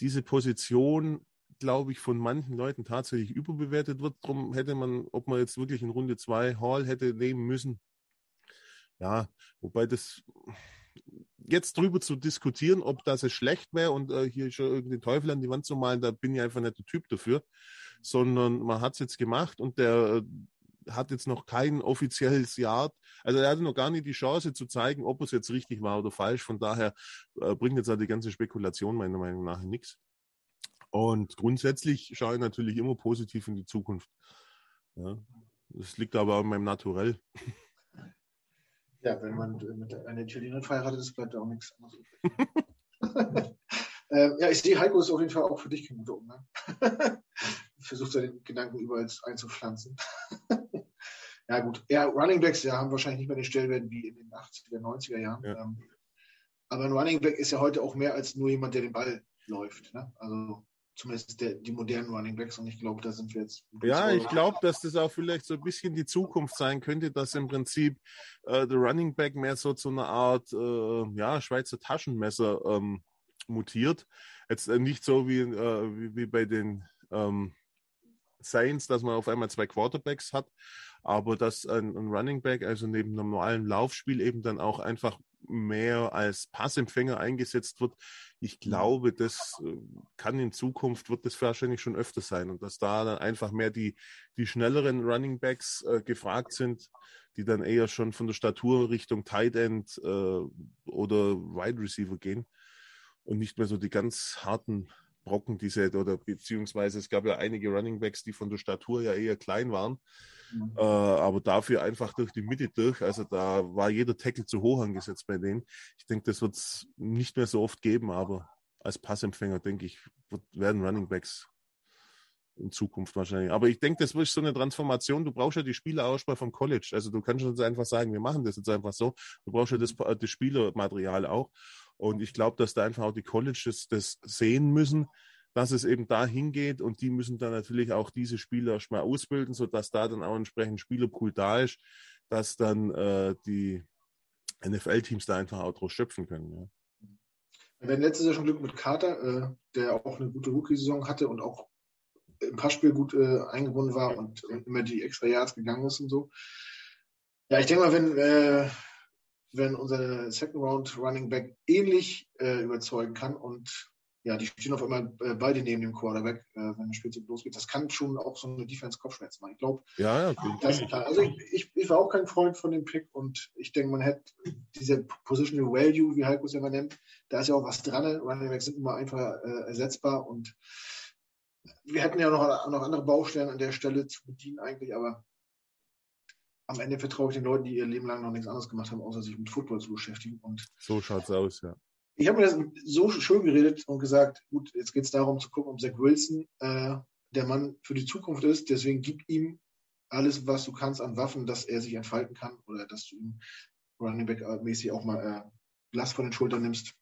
diese Position, glaube ich, von manchen Leuten tatsächlich überbewertet wird. Darum hätte man, ob man jetzt wirklich in Runde 2 Hall hätte nehmen müssen. Ja, wobei das jetzt drüber zu diskutieren, ob das schlecht wäre und äh, hier schon irgendwie Teufel an die Wand zu malen, da bin ich einfach nicht der Typ dafür, sondern man hat es jetzt gemacht und der äh, hat jetzt noch kein offizielles Jahr. Also er hatte noch gar nicht die Chance zu zeigen, ob es jetzt richtig war oder falsch. Von daher äh, bringt jetzt auch die ganze Spekulation meiner Meinung nach nichts. Und grundsätzlich schaue ich natürlich immer positiv in die Zukunft. Ja. Das liegt aber an meinem Naturell. Ja, wenn man mit einer Italienerin verheiratet ist, bleibt da auch nichts anderes ähm, ja, ich sehe, Heiko ist auf jeden Fall auch für dich kein guter Umgang. Versucht seine Gedanken überall einzupflanzen. ja, gut. Ja, Running Backs ja, haben wahrscheinlich nicht mehr den Stellwert wie in den 80er, 90er Jahren. Ja. Ähm, aber ein Running Back ist ja heute auch mehr als nur jemand, der den Ball läuft. Ne? Also zumindest der, die modernen Running Backs und ich glaube, da sind wir jetzt. Ja, ich glaube, dass das auch vielleicht so ein bisschen die Zukunft sein könnte, dass im Prinzip äh, der Running Back mehr so zu einer Art äh, ja, Schweizer Taschenmesser ähm, mutiert. Jetzt äh, nicht so wie, äh, wie, wie, bei den ähm, Saints, dass man auf einmal zwei Quarterbacks hat, aber dass ein, ein Running Back, also neben einem normalen Laufspiel eben dann auch einfach mehr als Passempfänger eingesetzt wird. Ich mhm. glaube, das äh, kann in Zukunft, wird das wahrscheinlich schon öfter sein und dass da dann einfach mehr die, die schnelleren Running Backs äh, gefragt sind, die dann eher schon von der Statur Richtung Tight End äh, oder Wide Receiver gehen und nicht mehr so die ganz harten Brocken, diese, oder beziehungsweise es gab ja einige Running Backs, die von der Statur ja eher klein waren Mhm. Äh, aber dafür einfach durch die Mitte durch. Also da war jeder Tackle zu hoch angesetzt bei denen. Ich denke, das wird es nicht mehr so oft geben, aber als Passempfänger, denke ich, wird, werden Running Backs in Zukunft wahrscheinlich. Aber ich denke, das ist so eine Transformation. Du brauchst ja die Spielerauswahl vom College. Also du kannst uns einfach sagen, wir machen das jetzt einfach so. Du brauchst ja das, das Spielermaterial auch. Und ich glaube, dass da einfach auch die Colleges das sehen müssen, dass es eben da hingeht und die müssen dann natürlich auch diese Spieler erstmal ausbilden, sodass da dann auch entsprechend Spielerpool da ist, dass dann äh, die NFL-Teams da einfach auch draus schöpfen können. Ja. Wir hatten letztes Jahr schon Glück mit Carter, äh, der auch eine gute Rookie-Saison hatte und auch im Passspiel gut äh, eingebunden war und, und, immer die extra Yards gegangen ist und so. Ja, ich denke mal, wenn, äh, wenn unser Second Round Running Back ähnlich äh, überzeugen kann und ja, die stehen auf einmal äh, beide neben dem Quarterback, äh, wenn das Spiel losgeht. Das kann schon auch so eine Defense-Kopfschmerzen machen. Ich glaube, ja, ja, also ich, ich, war auch kein Freund von dem Pick und ich denke, man hätte diese Positional Value, wie Heiko es ja mal nennt, da ist ja auch was dran. Running Backs sind immer einfach äh, ersetzbar und wir hätten ja noch, noch andere Baustellen an der Stelle zu bedienen eigentlich, aber am Ende vertraue ich den Leuten, die ihr Leben lang noch nichts anderes gemacht haben, außer sich mit Football zu beschäftigen. Und so schaut's aus, ja ich habe mir das so schön geredet und gesagt, gut, jetzt geht es darum zu gucken, ob Zach Wilson äh, der Mann für die Zukunft ist. Deswegen gib ihm alles, was du kannst an Waffen, dass er sich entfalten kann oder dass du ihm Running Back mäßig auch mal äh, Last von den Schultern nimmst.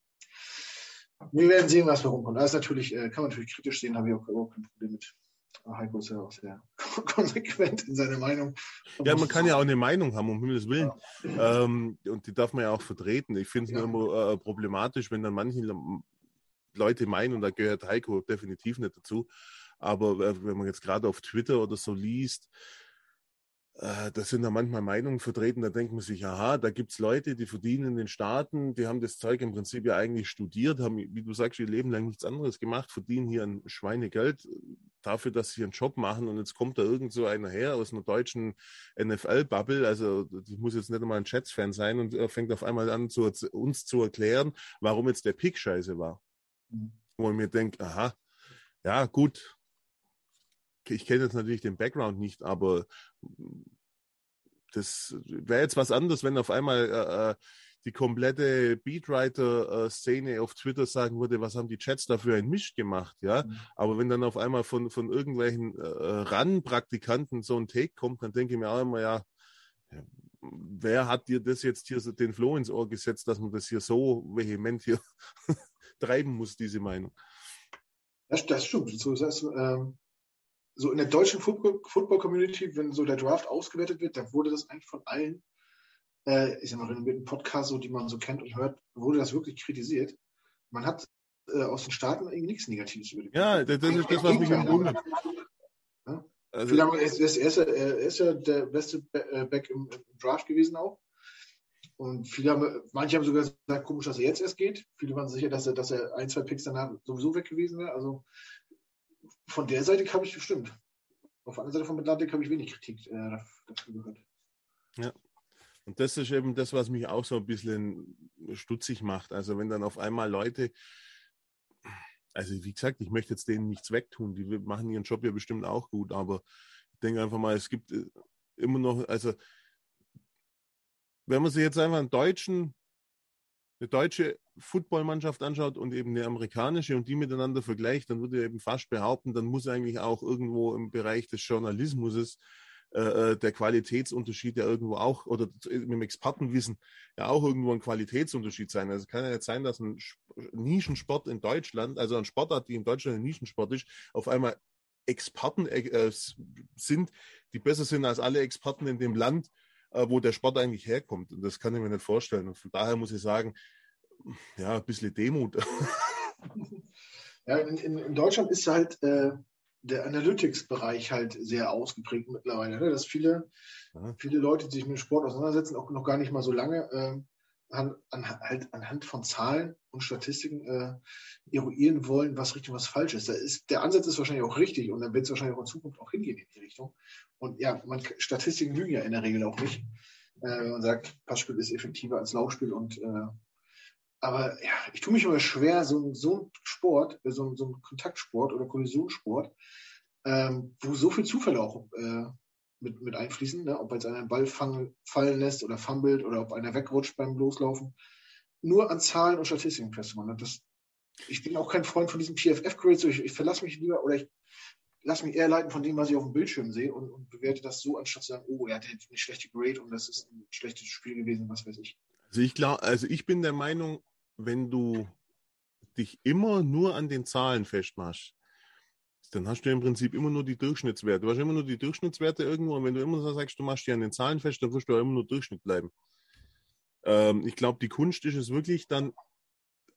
Wir werden sehen, was da rumkommt. Das ist natürlich, äh, kann man natürlich kritisch sehen, habe ich auch, auch kein Problem mit. Heiko ist ja auch sehr konsequent in seiner Meinung. Ja, man kann ja auch eine Meinung haben, um Himmels Willen. Ja. Ähm, und die darf man ja auch vertreten. Ich finde es ja. nur immer äh, problematisch, wenn dann manche Leute meinen, und da gehört Heiko definitiv nicht dazu, aber äh, wenn man jetzt gerade auf Twitter oder so liest, äh, da sind da manchmal Meinungen vertreten, da denkt man sich, aha, da gibt es Leute, die verdienen in den Staaten, die haben das Zeug im Prinzip ja eigentlich studiert, haben, wie du sagst, ihr Leben lang nichts anderes gemacht, verdienen hier ein Schweinegeld äh, dafür, dass sie einen Job machen und jetzt kommt da irgend so einer her aus einer deutschen NFL-Bubble, also das muss jetzt nicht einmal ein Jets-Fan sein und er fängt auf einmal an, zu, uns zu erklären, warum jetzt der Pick scheiße war. Mhm. Wo ich mir denke, aha, ja gut, ich kenne jetzt natürlich den Background nicht, aber das wäre jetzt was anderes, wenn auf einmal äh, äh die komplette Beatwriter-Szene auf Twitter sagen würde, was haben die Chats dafür ein Misch gemacht, ja. Mhm. Aber wenn dann auf einmal von, von irgendwelchen äh, RAN-Praktikanten so ein Take kommt, dann denke ich mir auch immer, ja, wer hat dir das jetzt hier so den Floh ins Ohr gesetzt, dass man das hier so vehement hier treiben muss, diese Meinung? Das, das stimmt. So, das, ähm, so in der deutschen Football-Community, wenn so der Draft ausgewertet wird, da wurde das eigentlich von allen, äh, ich sag mal, mit einem Podcast, so, die man so kennt und hört, wurde das wirklich kritisiert. Man hat äh, aus den Staaten irgendwie nichts Negatives über den Ja, das, das ist das, was mich wundert. Ja? Also, er, ist, er, ist ja, er ist ja der beste äh, Back im, im Draft gewesen auch. Und viele haben, manche haben sogar gesagt, komisch, dass er jetzt erst geht. Viele waren sicher, dass er, dass er ein, zwei Picks danach sowieso weg gewesen wäre. Also von der Seite habe ich gestimmt. Auf der anderen Seite vom Atlantik habe ich wenig Kritik äh, dafür gehört. Ja. Und das ist eben das, was mich auch so ein bisschen stutzig macht. Also wenn dann auf einmal Leute, also wie gesagt, ich möchte jetzt denen nichts wegtun, die machen ihren Job ja bestimmt auch gut, aber ich denke einfach mal, es gibt äh, immer noch, also wenn man sich jetzt einfach einen deutschen eine deutsche Footballmannschaft anschaut und eben eine amerikanische und die miteinander vergleicht, dann würde ich eben fast behaupten, dann muss eigentlich auch irgendwo im Bereich des Journalismus äh, äh, der Qualitätsunterschied ja irgendwo auch, oder dem Expertenwissen ja auch irgendwo ein Qualitätsunterschied sein. Also kann ja jetzt sein, dass ein Nischensport in Deutschland, also ein Sportart, die in Deutschland ein Nischensport ist, auf einmal Experten äh, sind, die besser sind als alle Experten in dem Land, wo der Sport eigentlich herkommt. Und das kann ich mir nicht vorstellen. Und von daher muss ich sagen, ja, ein bisschen Demut. Ja, in, in, Deutschland ist halt äh, der Analytics-Bereich halt sehr ausgeprägt mittlerweile. Ne? Dass viele, viele Leute, die sich mit dem Sport auseinandersetzen, auch noch gar nicht mal so lange, äh, an, an, halt anhand von Zahlen und Statistiken äh, eruieren wollen, was richtig und was falsch ist. Ist. Der Ansatz ist wahrscheinlich auch richtig und dann wird es wahrscheinlich auch in Zukunft auch hingehen in die Richtung. Und ja, man, Statistiken lügen ja in der Regel auch nicht. Äh, man sagt, Passspiel ist effektiver als Laufspiel und äh, aber ja, ich tue mich immer schwer, so, so ein Sport, so, so ein Kontaktsport oder Kollisionssport, ähm, wo so viel Zufälle auch äh, mit, mit einfließen, ne? ob jetzt einer einen Ball fang, fallen lässt oder fummelt oder ob einer wegrutscht beim Loslaufen. Nur an Zahlen und Statistiken festmachen. Das, ich bin auch kein Freund von diesen PFF-Grades. Ich, ich verlasse mich lieber oder ich lasse mich eher leiten von dem, was ich auf dem Bildschirm sehe und, und bewerte das so, anstatt zu sagen, oh, er hat eine schlechte Grade und das ist ein schlechtes Spiel gewesen, was weiß ich. Also ich, glaub, also ich bin der Meinung, wenn du dich immer nur an den Zahlen festmachst, dann hast du im Prinzip immer nur die Durchschnittswerte. Du hast immer nur die Durchschnittswerte irgendwo und wenn du immer so sagst, du machst dich an den Zahlen fest, dann wirst du auch immer nur Durchschnitt bleiben. Ähm, ich glaube, die Kunst ist es wirklich dann,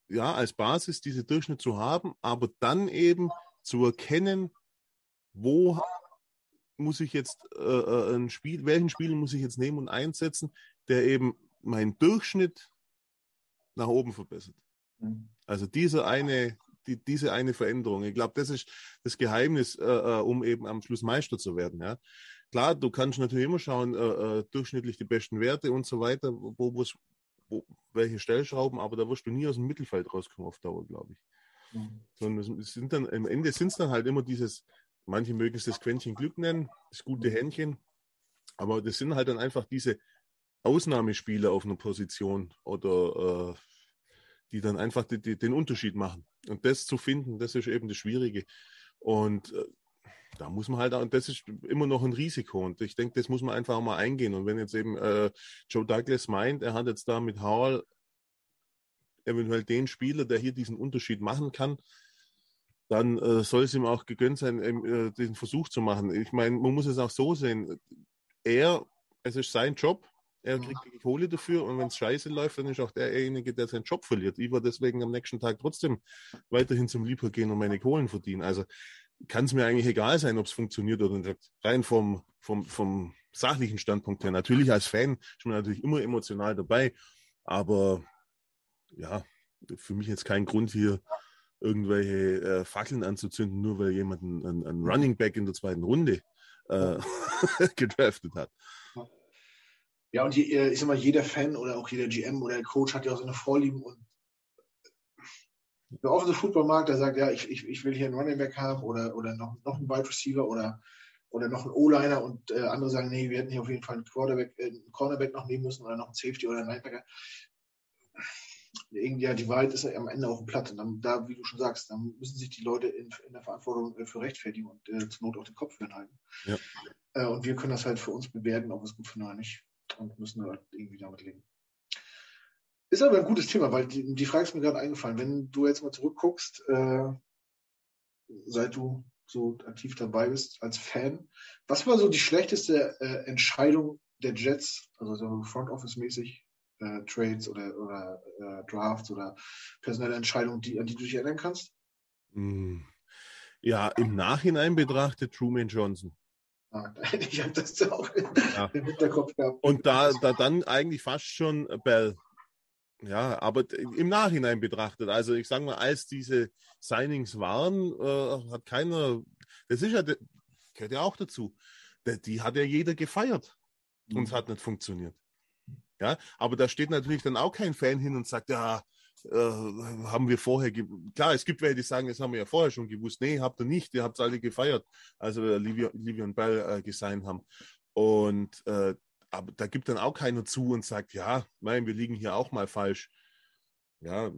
ja, als Basis diese Durchschnitt zu haben, aber dann eben zu erkennen, wo muss ich jetzt äh, äh ein Spiel, welchen Spiel muss ich jetzt nehmen und einsetzen, der eben meinen Durchschnitt nach oben verbessert. Mhm. Also diese eine, die, diese eine Veränderung. Ich glaube, das ist das Geheimnis, äh, äh, um eben am Schluss Meister zu werden. Ja. Klar, du kannst natürlich immer schauen, äh, äh durchschnittlich die besten Werte und so weiter, wo, wo, welche Stellschrauben, aber da wirst du nie aus dem Mittelfeld rauskommen auf Dauer, glaube ich. Mhm. Sondern es sind dann, am Ende sind es dann halt immer dieses, manche mögen es das Quäntchen Glück nennen, das gute. Händchen, aber das sind halt dann einfach diese Ausnahmespieler auf einer Position oder äh, die dann einfach die, die, den Unterschied machen. Und das zu finden, das ist eben das Schwierige. Und äh, da muss man halt, und das ist immer noch ein Risiko. Und ich denke, das muss man einfach mal eingehen. Und wenn jetzt eben äh, Joe Douglas meint, er hat jetzt da mit Howell eventuell den Spieler, der hier diesen Unterschied machen kann, dann äh, soll es ihm auch gegönnt sein, äh, diesen Versuch zu machen. Ich meine, man muss es auch so sehen. Er, es ist sein Job, er kriegt die Kohle dafür und wenn es scheiße läuft, dann ist auch derjenige, der seinen Job verliert. Ich war deswegen am nächsten Tag trotzdem weiterhin zum Lieber gehen und meine Kohlen verdienen. Also kann es mir eigentlich egal sein, ob es funktioniert oder nicht. Rein vom, vom, vom, sachlichen Standpunkt her. Natürlich als Fan ist man natürlich immer emotional dabei, aber ja, für mich jetzt kein Grund hier irgendwelche äh, Fackeln anzuzünden, nur weil jemand einen, einen Running Back in der zweiten Runde äh, gedraftet hat. Ja, und die, äh, ich sag mal, jeder Fan oder auch jeder GM oder Coach hat ja auch seine Vorlieben und der offene Footballmarkt, der sagt, ja, ich, ich, ich will hier einen Running Back haben oder, oder noch, noch einen Wide Receiver oder, oder noch einen O-Liner und äh, andere sagen, nee, wir hätten hier auf jeden Fall einen, Quarterback, äh, einen Cornerback noch nehmen müssen oder noch einen Safety oder einen Linebacker. Irgendwie, ja, die Wahrheit ist ja am Ende auf dem Platt. Und dann, da, wie du schon sagst, dann müssen sich die Leute in, in der Verantwortung äh, für rechtfertigen und äh, zur Not auch den Kopf halten. Ja. Äh, und wir können das halt für uns bewerten, ob es gut finden oder nicht. Und müssen halt irgendwie damit leben. Ist aber ein gutes Thema, weil die, die Frage ist mir gerade eingefallen. Wenn du jetzt mal zurückguckst, äh, seit du so aktiv dabei bist als Fan, was war so die schlechteste äh, Entscheidung der Jets, also so Front Office mäßig, äh, Trades oder, oder äh, Drafts oder personelle Entscheidungen, die, an die du dich erinnern kannst? Hm. Ja, im Nachhinein betrachtet Truman Johnson. Ich habe das auch ja. im Hinterkopf gehabt. Und da, da dann eigentlich fast schon Bell. Ja, aber im Nachhinein betrachtet, also ich sage mal, als diese Signings waren, äh, hat keiner, das ist ja, gehört ja auch dazu, die hat ja jeder gefeiert mhm. und es hat nicht funktioniert. Ja, aber da steht natürlich dann auch kein Fan hin und sagt, ja, äh, haben wir vorher, klar, es gibt welche, die sagen, das haben wir ja vorher schon gewusst. Nee, habt ihr nicht, ihr habt es alle gefeiert, also Livia, und Bell äh, gesigned haben. Und äh, aber da gibt dann auch keiner zu und sagt, ja, nein, wir liegen hier auch mal falsch. Ja,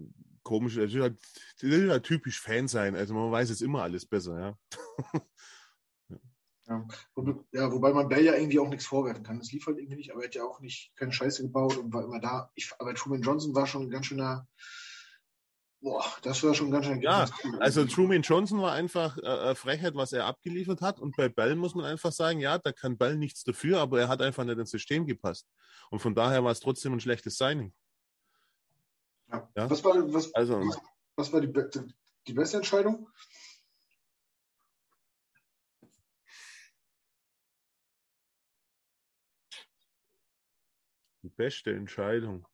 komisch, das ist halt, das ist halt typisch Fan sein. Also man weiß jetzt immer alles besser, ja. ja. wobei man Bell ja irgendwie auch nichts vorwerfen kann. Das lief halt irgendwie nicht, aber er hat ja auch nicht keine Scheiße gebaut und war immer da. Ich, aber Truman Johnson war schon ein ganz schöner Boah, das war schon ganz schön. Ja, also Truman Johnson war einfach äh, Frechheit, was er abgeliefert hat. Und bei Bell muss man einfach sagen, ja, da kann Bell nichts dafür, aber er hat einfach nicht ins System gepasst. Und von daher war es trotzdem ein schlechtes Signing. Ja. ja? Was, war, was, also, was, was war die, die beste Entscheidung? Beste Entscheidung.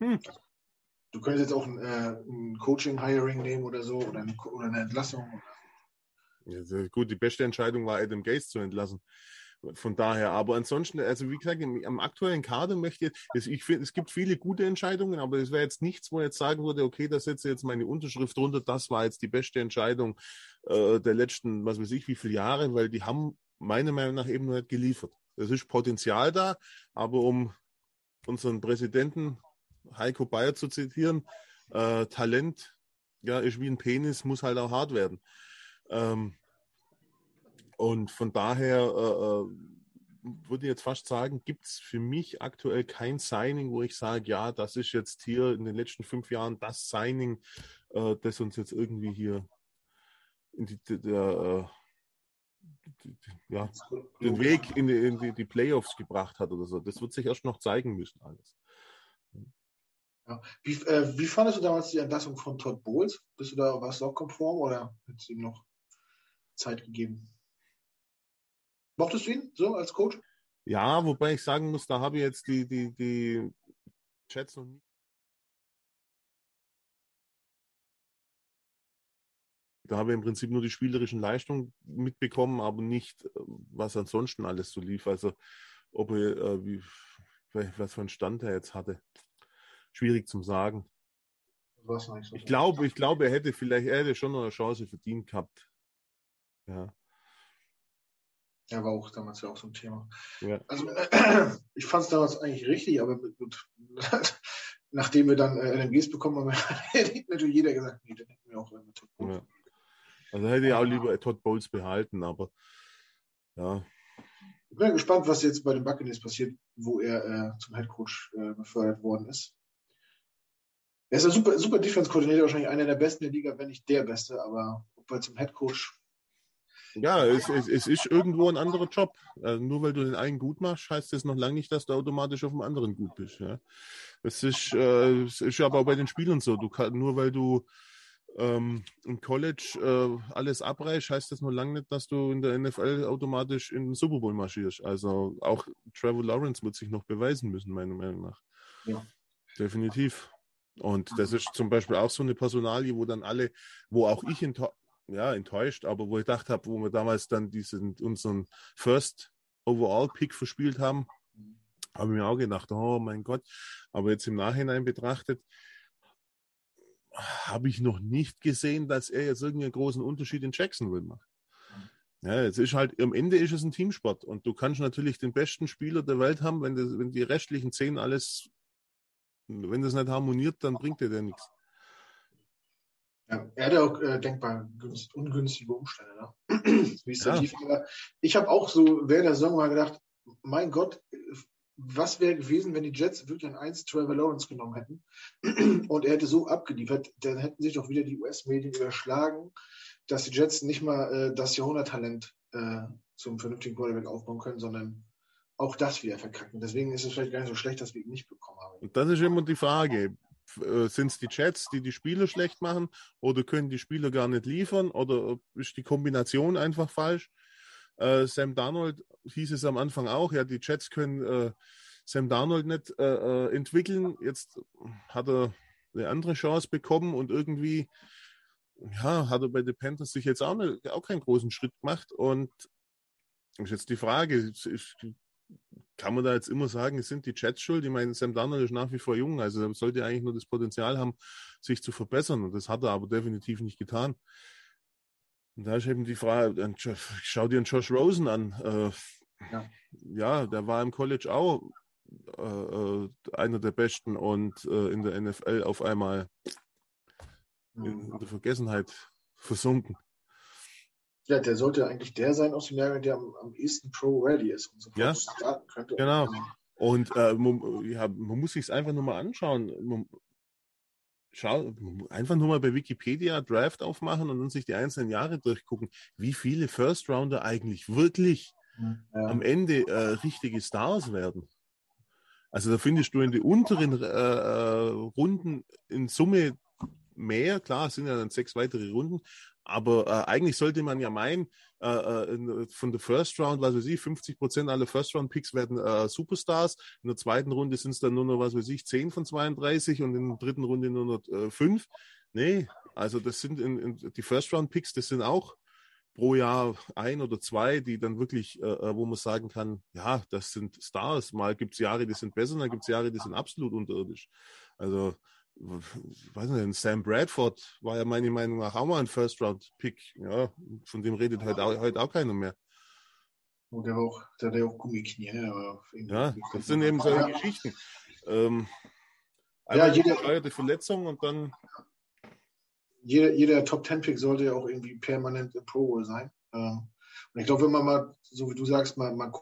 Hm. Du könntest jetzt auch ein, äh, ein Coaching-Hiring nehmen oder so oder eine, oder eine Entlassung. Ja, gut, die beste Entscheidung war, Adam Gates zu entlassen. Von daher, aber ansonsten, also wie gesagt, am aktuellen Kader möchte ich, ich finde, es gibt viele gute Entscheidungen, aber es wäre jetzt nichts, wo ich jetzt sagen würde, okay, da setze jetzt meine Unterschrift drunter, das war jetzt die beste Entscheidung äh, der letzten, was weiß ich, wie viele Jahre, weil die haben meiner Meinung nach eben noch nicht geliefert. Es ist Potenzial da, aber um unseren Präsidenten Heiko Bayer zu zitieren, äh, Talent ja, ist wie ein Penis, muss halt auch hart werden. Ähm, und von daher äh, äh würde ich jetzt fast sagen, gibt es für mich aktuell kein Signing, wo ich sage, ja, das ist jetzt hier in den letzten fünf Jahren das Signing, äh, das uns jetzt irgendwie hier in die, die, der, äh, die, ja, den Weg in, die, in die, Playoffs gebracht hat oder so. Das wird sich erst noch zeigen müssen alles. Ja. Wie, äh, wie fandest du damals die Entlassung von Todd Bowles? Bist du da, du auch konform oder hättest du ihm noch Zeit gegeben? Mochtest du ihn so als Coach? Ja, wobei ich sagen muss, da habe ich jetzt die, die, die Chats noch nie. Da habe ich im Prinzip nur die spielerischen Leistungen mitbekommen, aber nicht, äh, was ansonsten alles so lief. Also, ob er, äh, wie, was für einen Stand er jetzt hatte schwierig zum sagen. Ich glaube, ich glaube, er hätte vielleicht, er hätte schon noch eine Chance verdient gehabt. Ja. Er war auch damals ja auch so ein Thema. Ja. Also äh, ich fand es damals eigentlich richtig, aber mit, nachdem wir dann äh, LMGs bekommen haben, hätte natürlich jeder gesagt, nee, dann hätten wir auch äh, Todd Bowles. Ja. Also hätte ich auch lieber Todd Bowles behalten, aber ja. Ich bin gespannt, was jetzt bei den Buccaneers passiert, wo er äh, zum Headcoach äh, befördert worden ist. Er ist ein super, super Defense-Koordinator, wahrscheinlich einer der besten der Liga, wenn nicht der beste, aber ob er zum Headcoach. Ja, es, es, es, ist irgendwo ein anderer Job. Also nur weil du den einen gut machst, heißt das noch lange nicht, dass du automatisch auf dem anderen gut bist. Ja? Es, ist, äh, es ist aber auch bei den Spielern so. Du kann, nur weil du ähm, im College äh, alles abreißt, heißt das nur lange nicht, dass du in der NFL automatisch in den Super Bowl marschierst. Also auch Trevor Lawrence wird sich noch beweisen müssen, meiner Meinung nach. Ja. Definitiv. Und das ist zum Beispiel auch so eine Personalie, wo dann alle, wo auch ich ja, enttäuscht, aber wo ich gedacht habe, wo wir damals dann diesen, unseren First Overall Pick verspielt haben, habe ich mir auch gedacht, oh mein Gott. Aber jetzt im Nachhinein betrachtet, habe ich noch nicht gesehen, dass er jetzt irgendeinen großen Unterschied in Jacksonville macht. Ja, es ist halt, am Ende ist es ein Teamsport und du kannst natürlich den besten Spieler der Welt haben, wenn, das, wenn die restlichen zehn alles, wenn das nicht harmoniert, dann bringt dir der nichts. Ja, er hatte auch äh, denkbar ungünstige Umstände, ne? wie es ja. da lief. Ich habe auch so während der Saison mal gedacht, mein Gott, was wäre gewesen, wenn die Jets wirklich an 1 Trevor Lawrence genommen hätten und er hätte so abgeliefert, dann hätten sich doch wieder die US-Medien überschlagen, dass die Jets nicht mal äh, das Jahrhunderttalent äh, zum vernünftigen Quarterback aufbauen können, sondern auch das wieder verkacken. Deswegen ist es vielleicht gar nicht so schlecht, dass wir ihn nicht bekommen haben. Und das ist immer die Frage. Äh, Sind es die Jets, die die Spieler schlecht machen oder können die Spieler gar nicht liefern oder ist die Kombination einfach falsch? Äh, Sam Darnold hieß es am Anfang auch, ja, die Jets können äh, Sam Darnold nicht äh, äh, entwickeln. Jetzt hat er eine andere Chance bekommen und irgendwie ja, hat er bei den Panthers sich jetzt auch, nicht, auch keinen großen Schritt gemacht. Und ist jetzt die Frage, ist, kann man da jetzt immer sagen, es sind die Jets schuld? Ich meine, Sam Darnold ist nach wie vor jung, also er sollte eigentlich nur das Potenzial haben, sich zu verbessern. Und das hat er aber definitiv nicht getan. Und da ist eben die Frage, schau dir einen Josh Rosen an. Äh, ja. ja. der war im College auch äh, äh einer der Besten und äh, in der NFL auf einmal in, in der Vergessenheit versunken. Ja, der sollte eigentlich der sein aus dem Jahr, der am, am ehesten Pro-Ready ist und sofort ja, starten könnte. Genau. Und äh, man, ja, man muss sich es einfach nur mal anschauen. Man, schau, einfach nur mal bei Wikipedia Draft aufmachen und dann sich die einzelnen Jahre durchgucken, wie viele First Rounder eigentlich wirklich ja. am Ende äh, richtige Stars werden. Also da findest du in den unteren äh, äh, Runden in Summe mehr. Klar, es sind ja dann sechs weitere Runden, aber äh, eigentlich sollte man ja meinen, äh, äh von der First Round, was weiß ich, 50 Prozent aller First Round Picks werden äh, Superstars. In der zweiten Runde sind es dann nur noch, was weiß ich, 10 von 32 und in der dritten Runde nur noch äh, 5. Nee, also das sind in, in, die First Round Picks, das sind auch pro Jahr ein oder zwei, die dann wirklich, äh, äh wo man sagen kann, ja, das sind Stars. Mal gibt es Jahre, die sind besser, dann gibt es Jahre, die sind absolut unterirdisch. Also weiß nicht, Sam Bradford war ja meiner Meinung nach auch mal ein First-Round-Pick. Ja, von dem redet heute auch, heute auch keiner mehr. Und der, auch, der hat auch Gummiknie. Ja, das sind eben solche ja. Geschichten. Ähm, ja, jede Verletzung und dann. Jeder, jeder Top-10-Pick sollte ja auch irgendwie permanent im Pro Bowl sein. Ähm, und ich glaube, wenn man mal, so wie du sagst, mal, mal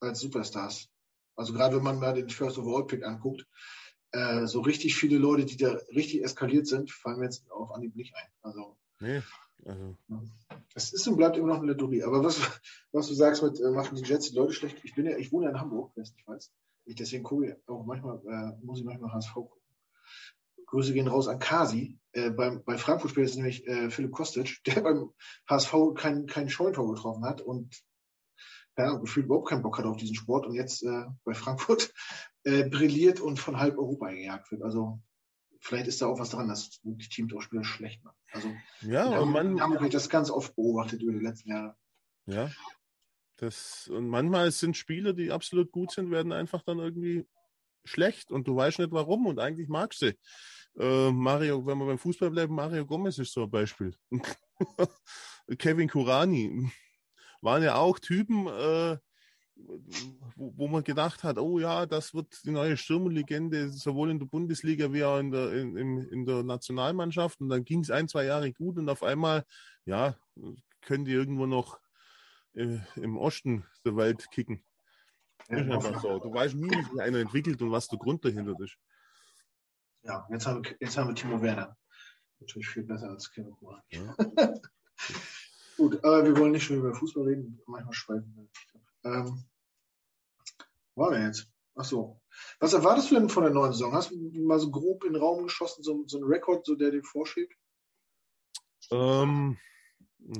als Superstars also gerade wenn man mal den First Overall Pick anguckt, äh, so richtig viele Leute, die da richtig eskaliert sind, fallen mir jetzt auf Anhieb nicht ein. Also, nee, also. Es ist und bleibt immer noch eine Lotterie. Aber was, was du sagst mit, äh, machen die Jets die Leute schlecht? Ich bin ja, ich wohne ja in Hamburg, wer es nicht weiß. Ich deswegen gucke ich auch manchmal, äh, muss ich manchmal HSV gucken. Grüße gehen raus an Kasi. Äh, beim, bei Frankfurt spielt es nämlich äh, Philipp Kostic, der beim HSV kein, kein Scheuntor getroffen hat und ja, gefühlt überhaupt keinen Bock hat auf diesen Sport und jetzt äh, bei Frankfurt äh, brilliert und von halb Europa gejagt wird. Also vielleicht ist da auch was dran, dass die Teams auch Spieler schlecht machen. Also ja, und man haben wir das ganz oft beobachtet über die letzten Jahre. Ja. Das, und manchmal sind Spieler, die absolut gut sind, werden einfach dann irgendwie schlecht und du weißt nicht warum und eigentlich magst du sie. Äh, Mario, wenn wir beim Fußball bleiben, Mario Gomez ist so ein Beispiel. Kevin Kurani, waren ja auch Typen, äh, wo, wo, man gedacht hat, oh ja, das wird die neue Stürmerlegende, sowohl in der Bundesliga wie auch in der, in, in, in der Nationalmannschaft. Und dann ging es ein, zwei Jahre gut und auf einmal, ja, können die irgendwo noch äh, im Osten der Welt kicken. Ja, ist so. Du weißt nie, wie sich einer entwickelt und was der Grund dahinter ist. Ja, jetzt haben, jetzt haben wir Timo Werner. Natürlich viel besser als Kevin. Ja. Gut, aber wir wollen nicht schon über Fußball reden. Manchmal schweifen wir. Ähm, waren wir jetzt? Ach so. Was erwartest du denn von der neuen Saison? Hast du mal so grob in den Raum geschossen, so, so einen Rekord, so der dir vorschlägt? Ähm,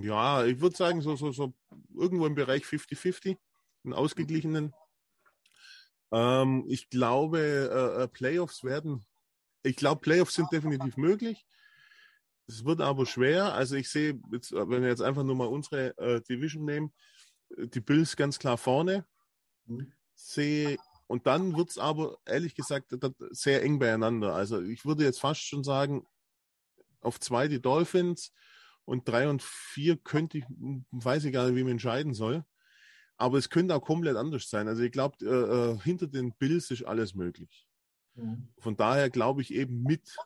ja, ich würde sagen, so, so, so irgendwo im Bereich 50-50, einen ausgeglichenen. Ähm, ich glaube, äh, äh, Playoffs werden, ich glaube, Playoffs sind definitiv möglich. Es wird aber schwer. Also ich sehe, jetzt, wenn wir jetzt einfach nur mal unsere äh, Division nehmen, die Bills ganz klar vorne. Mhm. Sehe und dann wird es aber ehrlich gesagt sehr eng beieinander. Also ich würde jetzt fast schon sagen, auf zwei die Dolphins und drei und vier könnte ich, weiß ich gar nicht, wie man entscheiden soll. Aber es könnte auch komplett anders sein. Also ich glaube, äh, äh, hinter den Bills ist alles möglich. Mhm. Von daher glaube ich eben mit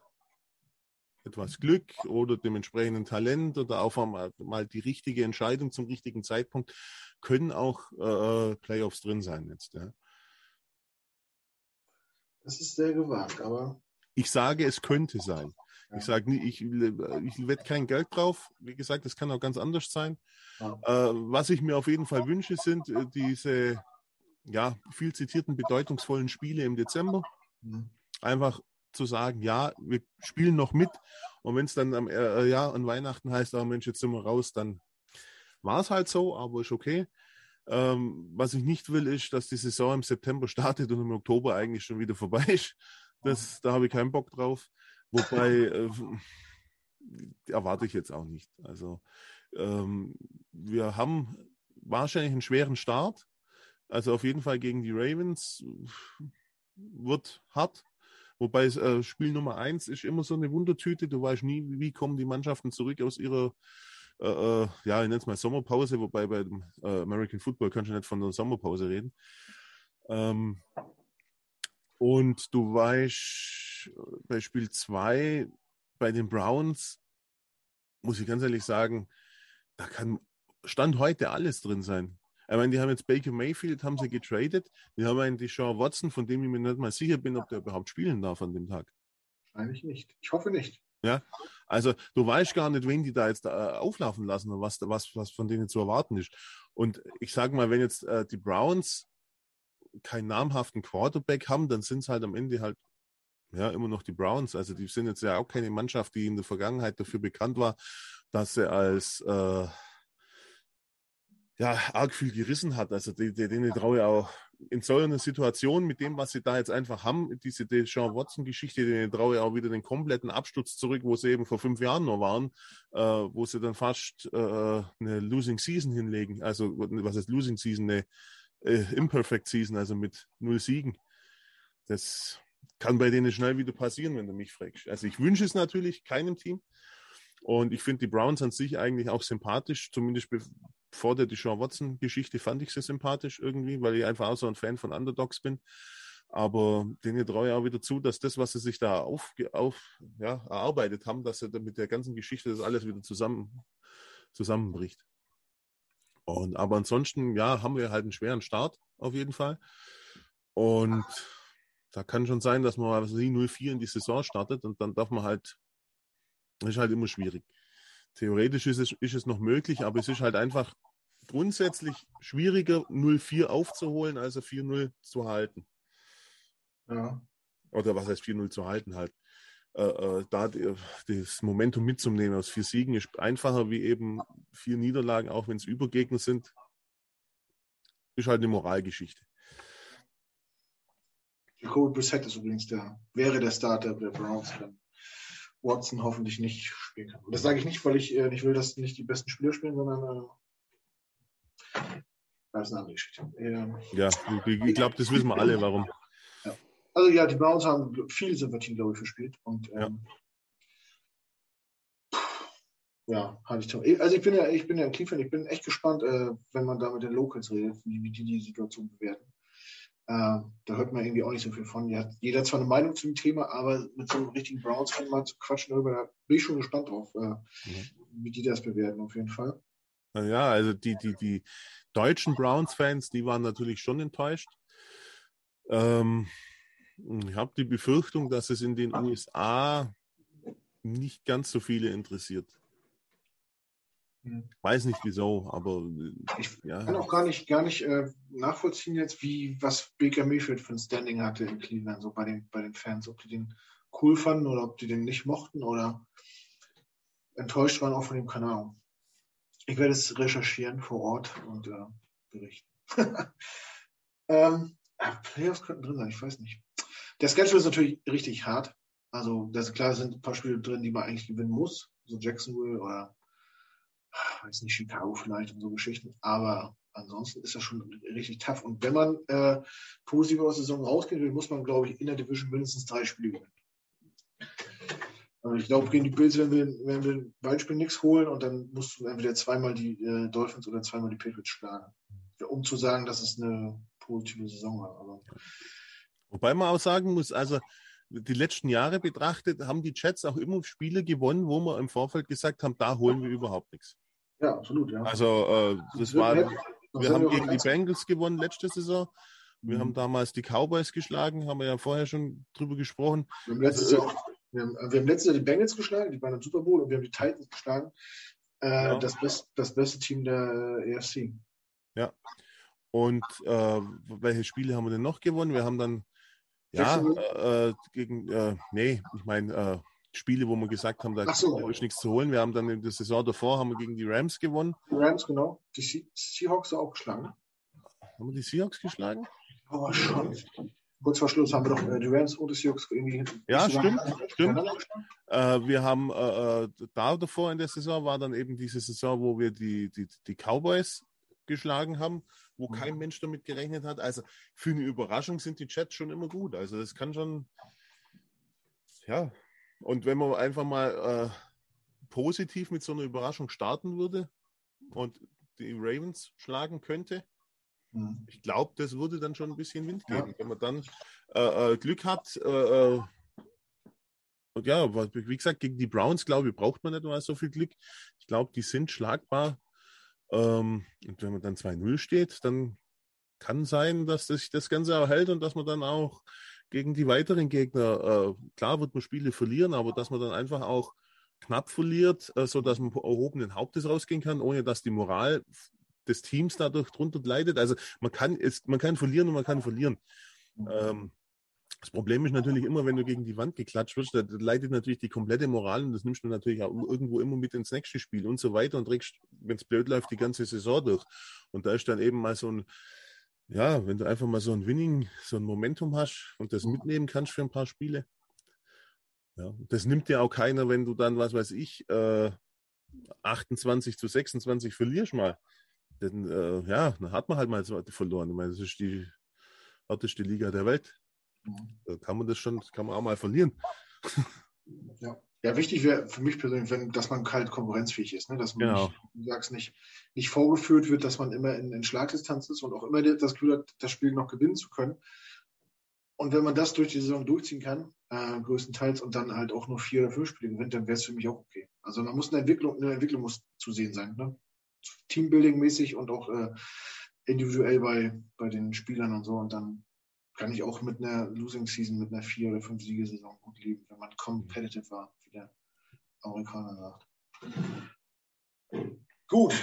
etwas Glück oder dem entsprechenden Talent oder auch mal, mal die richtige Entscheidung zum richtigen Zeitpunkt können auch äh, äh Playoffs drin sein jetzt. Ja. Das ist sehr gewagt, aber. Ich sage, es könnte sein. Ja. Ich sage nie, ich, ich wette kein Geld drauf. Wie gesagt, das kann auch ganz anders sein. Ja. Äh, was ich mir auf jeden Fall wünsche, sind äh, diese ja, viel zitierten bedeutungsvollen Spiele im Dezember. Mhm. Einfach zu sagen, ja, wir spielen noch mit. Und wenn es dann am äh, ja, an Weihnachten heißt, oh Mensch, jetzt sind wir raus, dann war es halt so, aber ist okay. Ähm, was ich nicht will, ist, dass die Saison im September startet und im Oktober eigentlich schon wieder vorbei ist. Das, da habe ich keinen Bock drauf. Wobei äh, erwarte ich jetzt auch nicht. Also ähm, wir haben wahrscheinlich einen schweren Start. Also auf jeden Fall gegen die Ravens wird hart. Wobei äh, Spiel Nummer eins ist immer so eine Wundertüte. Du weißt nie, wie kommen die Mannschaften zurück aus ihrer äh, äh, ja, ich nenne es mal Sommerpause, wobei bei dem äh, American Football kannst du nicht von einer Sommerpause reden. Ähm, und du weißt, bei Spiel 2 bei den Browns, muss ich ganz ehrlich sagen, da kann Stand heute alles drin sein. Ich meine, die haben jetzt Baker Mayfield, haben sie getradet. Die haben einen Sean Watson, von dem ich mir nicht mal sicher bin, ob der überhaupt spielen darf an dem Tag. Wahrscheinlich nicht. Ich hoffe nicht. Ja, also du weißt gar nicht, wen die da jetzt äh, auflaufen lassen und was, was, was von denen zu erwarten ist. Und ich sage mal, wenn jetzt äh, die Browns keinen namhaften Quarterback haben, dann sind es halt am Ende halt ja immer noch die Browns. Also die sind jetzt ja auch keine Mannschaft, die in der Vergangenheit dafür bekannt war, dass sie als äh, ja, arg viel gerissen hat. Also die, denen traue ich auch in so einer Situation mit dem, was sie da jetzt einfach haben, diese Sean Watson-Geschichte, denen traue ich auch wieder den kompletten Absturz zurück, wo sie eben vor fünf Jahren noch waren, äh, wo sie dann fast äh, eine Losing Season hinlegen. Also was heißt Losing Season? Eine äh, Imperfect Season, also mit null Siegen. Das kann bei denen schnell wieder passieren, wenn du mich fragst. Also ich wünsche es natürlich keinem Team. Und ich finde die Browns an sich eigentlich auch sympathisch, zumindest vor der Deshaun Watson-Geschichte fand ich sie sympathisch irgendwie, weil ich einfach auch so ein Fan von Underdogs bin. Aber denen traue ich auch wieder zu, dass das, was sie sich da auf, auf, ja, erarbeitet haben, dass sie mit der ganzen Geschichte das alles wieder zusammen, zusammenbricht. Und, aber ansonsten, ja, haben wir halt einen schweren Start auf jeden Fall. Und da kann schon sein, dass man was 0-4 in die Saison startet und dann darf man halt, das ist halt immer schwierig. Theoretisch ist es, ist es noch möglich, aber es ist halt einfach grundsätzlich schwieriger, 0-4 aufzuholen, als 4-0 zu halten. Ja. Oder was heißt 4-0 zu halten halt. Äh, äh, da die, das Momentum mitzunehmen aus vier Siegen ist einfacher wie eben vier Niederlagen, auch wenn es Übergegner sind. Ist halt eine Moralgeschichte. Jacoby Brissett ist übrigens der, wäre der Starter der Browns, wenn Watson hoffentlich nicht spielen kann. Und das sage ich nicht, weil ich äh, nicht will, dass nicht die besten Spieler spielen, sondern äh, das ist eine andere Geschichte. Ähm, ja, ich, ich glaube, das wissen wir alle, warum. Ja. Also ja, die Browns haben viel Sympathie, glaube ich, verspielt. Und ähm, ja. hatte ich Also ich bin ja, ich bin ja in Cleveland, ich bin echt gespannt, äh, wenn man da mit den Locals redet, wie die die Situation bewerten. Äh, da hört man irgendwie auch nicht so viel von. Jeder hat zwar eine Meinung zu dem Thema, aber mit so einem richtigen Browns-Fan mal zu quatschen darüber, da bin ich schon gespannt drauf, äh, mhm. wie die das bewerten, auf jeden Fall. Ja, also die, die, die deutschen Browns-Fans, die waren natürlich schon enttäuscht. Ähm, ich habe die Befürchtung, dass es in den USA nicht ganz so viele interessiert. Hm. Weiß nicht wieso, aber ich ja. kann auch gar nicht, gar nicht äh, nachvollziehen jetzt, wie was Baker Mayfield für ein Standing hatte in Cleveland, so bei den, bei den Fans, ob die den cool fanden oder ob die den nicht mochten oder enttäuscht waren auch von dem Kanal. Ich werde es recherchieren vor Ort und äh, berichten. ähm, Playoffs könnten drin sein, ich weiß nicht. Der Schedule ist natürlich richtig hart. Also, das, klar sind ein paar Spiele drin, die man eigentlich gewinnen muss. So Jacksonville oder, weiß nicht, Chicago vielleicht und so Geschichten. Aber ansonsten ist das schon richtig tough. Und wenn man äh, positiv aus der Saison rausgehen will, muss man, glaube ich, in der Division mindestens drei Spiele gewinnen. Also ich glaube, gegen die Bills werden wir, werden wir im Beispiel nichts holen und dann musst du entweder zweimal die äh, Dolphins oder zweimal die Patriots schlagen. Um zu sagen, dass es eine positive Saison war. Aber Wobei man auch sagen muss, also die letzten Jahre betrachtet, haben die Jets auch immer Spiele gewonnen, wo wir im Vorfeld gesagt haben, da holen wir überhaupt nichts. Ja, absolut, ja. Also äh, das war, wir haben gegen die Bengals gewonnen letzte Saison. Wir mhm. haben damals die Cowboys geschlagen, haben wir ja vorher schon drüber gesprochen. Wir haben letztes Jahr wir haben, wir haben letztes Jahr die Bengals geschlagen, die waren im Super Bowl und wir haben die Titans geschlagen. Äh, ja. das, best, das beste Team der EFC. Ja. Und äh, welche Spiele haben wir denn noch gewonnen? Wir haben dann, ja, äh, gegen, äh, nee, ich meine, äh, Spiele, wo wir gesagt haben, da so. ist nichts zu holen. Wir haben dann in der Saison davor haben wir gegen die Rams gewonnen. Die Rams, genau. Die Seahawks auch geschlagen. Haben wir die Seahawks geschlagen? Aber schon kurz vor Schluss haben wir doch äh, die Rams und die Seahawks irgendwie. Ja, stimmt. stimmt. Äh, wir haben äh, äh, da davor in der Saison war dann eben diese Saison, wo wir die, die, die Cowboys geschlagen haben, wo mhm. kein Mensch damit gerechnet hat. Also für eine Überraschung sind die Chats schon immer gut. Also das kann schon, ja. Und wenn man einfach mal äh, positiv mit so einer Überraschung starten würde und die Ravens schlagen könnte, Mhm. Ich glaube, das würde dann schon ein bisschen Wind geben, ja. wenn man dann äh, äh Glück hat. Äh, äh, und ja, wie gesagt, gegen die Browns, glaube ich, braucht man nicht mal so viel Glück. Ich glaube, die sind schlagbar. Ähm, und wenn man dann 2-0 steht, dann kann sein, dass sich das Ganze erhält und dass man dann auch gegen die weiteren Gegner, äh, klar wird man Spiele verlieren, aber dass man dann einfach auch knapp verliert, äh, sodass man erhobenen Hauptes rausgehen kann, ohne dass die Moral des Teams dadurch drunter leidet. Also man kann, es, man kann verlieren und man kann verlieren. Ähm, das Problem ist natürlich immer, wenn du gegen die Wand geklatscht wirst, da leidet natürlich die komplette Moral und das nimmst du natürlich auch irgendwo immer mit ins nächste Spiel und so weiter und trägst, wenn es blöd läuft, die ganze Saison durch. Und da ist dann eben mal so ein, ja, wenn du einfach mal so ein Winning, so ein Momentum hast und das mitnehmen kannst für ein paar Spiele. Ja, das nimmt dir auch keiner, wenn du dann, was weiß ich, äh, 28 zu 26 verlierst mal. Denn äh, ja, dann hat man halt mal so verloren. Ich meine, das ist die härteste Liga der Welt. Mhm. Da kann man das schon, kann man auch mal verlieren. Ja. Ja, wichtig wäre für mich persönlich, wenn, dass man halt konkurrenzfähig ist, ne? dass man genau. nicht, du sagst, nicht, nicht vorgeführt wird, dass man immer in, in Schlagdistanz ist und auch immer das Gefühl hat, das Spiel noch gewinnen zu können. Und wenn man das durch die Saison durchziehen kann, äh, größtenteils, und dann halt auch nur vier oder fünf Spiele gewinnt, dann wäre es für mich auch okay. Also man muss eine Entwicklung, eine Entwicklung muss zu sehen sein. Ne? Teambuilding-mäßig und auch äh, individuell bei, bei den Spielern und so. Und dann kann ich auch mit einer Losing Season, mit einer vier oder fünf Siegesaison gut leben, wenn man competitive war, Amerikaner sagt. Gut,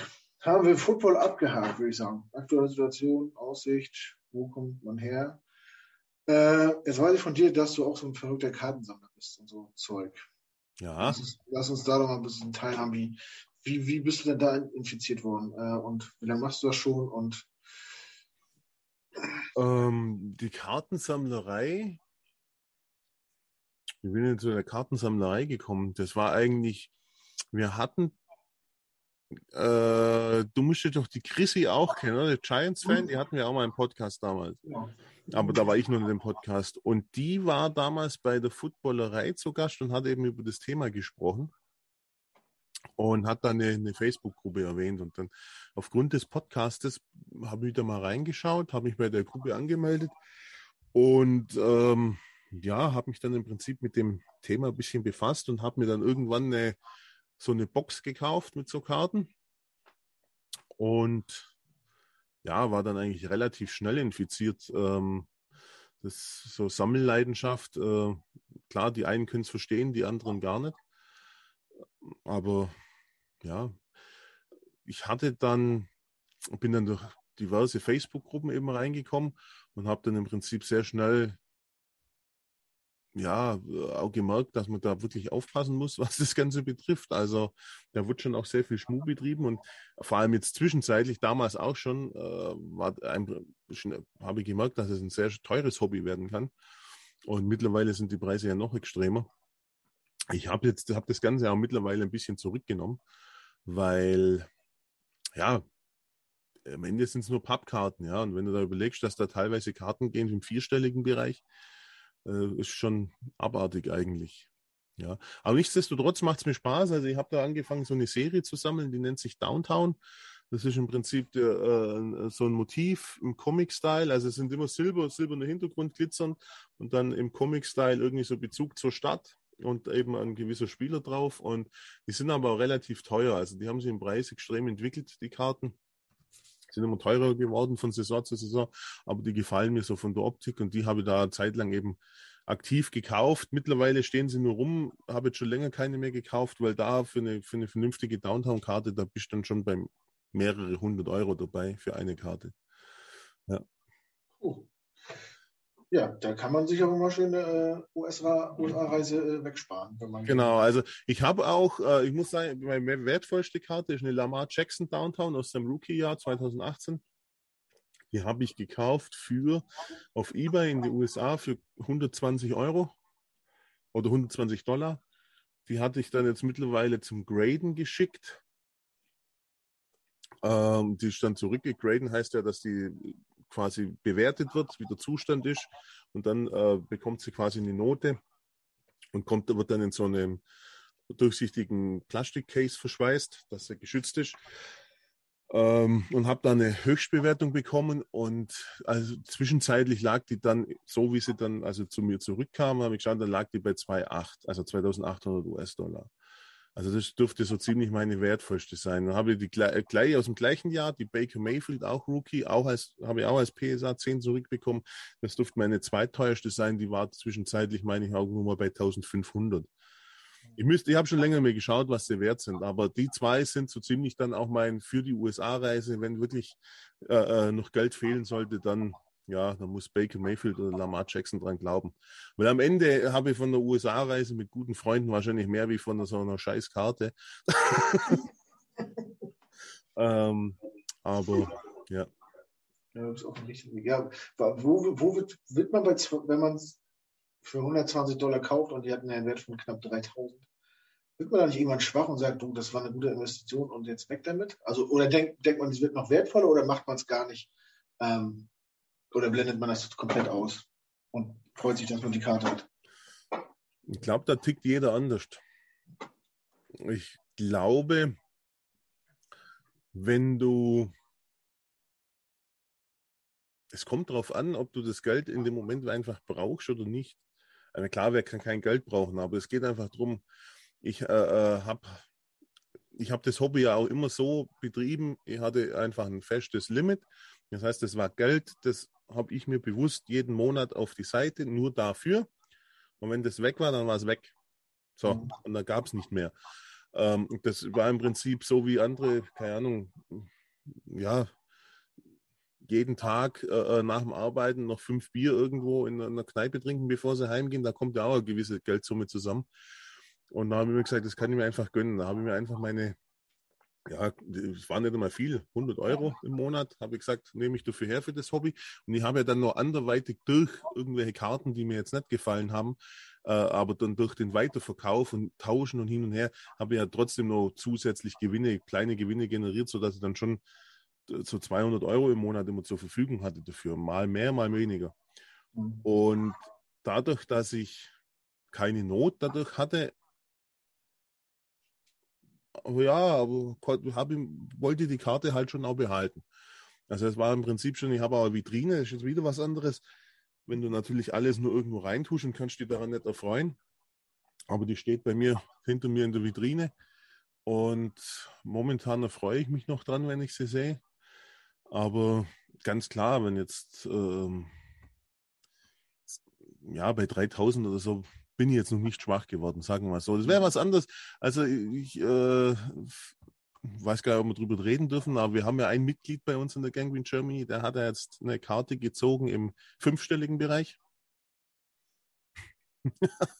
haben wir Football abgehakt, würde ich sagen. Aktuelle Situation, Aussicht, wo kommt man her? Äh, jetzt weiß ich von dir, dass du auch so ein verrückter Kartensammler bist und so Zeug. Ja. Lass uns, lass uns da doch mal ein bisschen teilhaben, wie, wie, wie bist du denn da infiziert worden? Äh, und wie lange machst du das schon? Und ähm, die Kartensammlerei. Ich bin jetzt zu der Kartensammlerei gekommen. Das war eigentlich, wir hatten, äh, du musstest doch die Chrissy auch kennen, oder? Der Giants-Fan, mhm. die hatten wir auch mal im Podcast damals. Ja. Aber da war ich nur in dem Podcast. Und die war damals bei der Footballerei zu Gast und hat eben über das Thema gesprochen und hat dann eine, eine Facebook-Gruppe erwähnt. Und dann aufgrund des Podcastes habe ich da mal reingeschaut, habe mich bei der Gruppe angemeldet und ähm, ja, habe mich dann im Prinzip mit dem Thema ein bisschen befasst und habe mir dann irgendwann eine, so eine Box gekauft mit so Karten. Und ja, war dann eigentlich relativ schnell infiziert. Ähm, das so Sammelleidenschaft. Äh, klar, die einen können es verstehen, die anderen gar nicht. Aber ja, ich hatte dann, bin dann durch diverse Facebook-Gruppen eben reingekommen und habe dann im Prinzip sehr schnell ja, auch gemerkt, dass man da wirklich aufpassen muss, was das Ganze betrifft. Also da wird schon auch sehr viel Schmuh betrieben und vor allem jetzt zwischenzeitlich, damals auch schon, äh, habe ich gemerkt, dass es ein sehr teures Hobby werden kann. Und mittlerweile sind die Preise ja noch extremer. Ich habe jetzt hab das Ganze auch mittlerweile ein bisschen zurückgenommen, weil ja, am Ende sind es nur Pappkarten, ja. Und wenn du da überlegst, dass da teilweise Karten gehen im vierstelligen Bereich, äh, ist schon abartig eigentlich. Ja, aber nichtsdestotrotz macht es mir Spaß. Also ich habe da angefangen, so eine Serie zu sammeln, die nennt sich Downtown. Das ist im Prinzip der, äh, so ein Motiv im Comic-Style. Also es sind immer Silber, silberne Hintergrund glitzern und dann im Comic-Style irgendwie so Bezug zur Stadt und eben ein gewisser Spieler drauf. Und die sind aber auch relativ teuer. Also die haben sich im Preis extrem entwickelt, die Karten sind immer teurer geworden von Saison zu Saison, aber die gefallen mir so von der Optik und die habe ich da zeitlang eben aktiv gekauft. Mittlerweile stehen sie nur rum, habe jetzt schon länger keine mehr gekauft, weil da für eine, für eine vernünftige Downtown-Karte, da bist du dann schon bei mehrere hundert Euro dabei für eine Karte. Ja. Oh. Ja, da kann man sich aber mal schön eine äh, USA-Reise äh, wegsparen. Wenn man genau, also ich habe auch, äh, ich muss sagen, meine wertvollste Karte ist eine Lamar Jackson Downtown aus dem Rookie-Jahr 2018. Die habe ich gekauft für auf eBay in den USA für 120 Euro oder 120 Dollar. Die hatte ich dann jetzt mittlerweile zum Graden geschickt. Ähm, die ist dann zurückgegraden, heißt ja, dass die quasi bewertet wird, wie der Zustand ist. Und dann äh, bekommt sie quasi eine Note und kommt, wird dann in so einem durchsichtigen Plastikcase verschweißt, dass er geschützt ist. Ähm, und habe dann eine Höchstbewertung bekommen und also zwischenzeitlich lag die dann, so wie sie dann also zu mir zurückkam, habe ich geschaut, dann lag die bei 2,8, also 2800 US-Dollar. Also das dürfte so ziemlich meine wertvollste sein. Dann habe ich die äh, gleich aus dem gleichen Jahr, die Baker Mayfield, auch Rookie, auch als, habe ich auch als PSA 10 zurückbekommen. Das dürfte meine zweiteuerste sein. Die war zwischenzeitlich, meine ich, auch nur mal bei 1500. Ich müsste, ich habe schon länger mehr geschaut, was sie wert sind, aber die zwei sind so ziemlich dann auch mein für die USA-Reise. Wenn wirklich äh, äh, noch Geld fehlen sollte, dann ja, da muss Baker Mayfield oder Lamar Jackson dran glauben. Weil am Ende habe ich von der USA-Reise mit guten Freunden wahrscheinlich mehr wie von so einer scheiß Karte. ähm, aber ja. Ja, das ist auch richtig. Ja, wo, wo wird, wird man bei, wenn man es für 120 Dollar kauft und die hatten einen Wert von knapp 3000, wird man da nicht irgendwann schwach und sagt, du, das war eine gute Investition und jetzt weg damit? Also, oder denkt, denkt man, es wird noch wertvoller oder macht man es gar nicht? Ähm, oder blendet man das komplett aus und freut sich, dass man die Karte hat? Ich glaube, da tickt jeder anders. Ich glaube, wenn du es kommt darauf an, ob du das Geld in dem Moment einfach brauchst oder nicht. Also klar, wer kann kein Geld brauchen, aber es geht einfach darum, ich äh, äh habe ich hab das Hobby ja auch immer so betrieben, ich hatte einfach ein festes Limit. Das heißt, das war Geld, das habe ich mir bewusst jeden Monat auf die Seite, nur dafür. Und wenn das weg war, dann war es weg. So, mhm. und dann gab es nicht mehr. Ähm, das war im Prinzip so wie andere, keine Ahnung, ja, jeden Tag äh, äh nach dem Arbeiten noch fünf Bier irgendwo in einer Kneipe trinken, bevor sie heimgehen. Da kommt ja auch eine gewisse Geldsumme zusammen. Und da habe ich mir gesagt, das kann ich mir einfach gönnen. Da habe ich mir einfach meine ja, es waren nicht einmal viel, 100 Euro im Monat, habe ich gesagt, nehme ich dafür her für das Hobby. Und ich habe ja dann noch anderweitig durch irgendwelche Karten, die mir jetzt nicht gefallen haben, äh, aber dann durch den Weiterverkauf und Tauschen und hin und her, habe ich ja trotzdem noch zusätzlich Gewinne, kleine Gewinne generiert, sodass ich dann schon so 200 Euro im Monat immer zur Verfügung hatte dafür. Mal mehr, mal weniger. Mhm. Und dadurch, dass ich keine Not dadurch hatte, ja, aber hab, wollte die Karte halt schon auch behalten. Also es war im Prinzip schon, ich habe auch eine Vitrine, ist jetzt wieder was anderes. Wenn du natürlich alles nur irgendwo reintust und kannst dich daran nicht erfreuen. Aber die steht bei mir hinter mir in der Vitrine. Und momentan erfreue ich mich noch dran, wenn ich sie sehe. Aber ganz klar, wenn jetzt ähm, ja bei 3000 oder so bin ich jetzt noch nicht schwach geworden, sagen wir mal so. Das wäre was anderes. Also ich, äh, weiß gar nicht, ob wir drüber reden dürfen, aber wir haben ja ein Mitglied bei uns in der Gangrene Germany, der hat ja jetzt eine Karte gezogen im fünfstelligen Bereich.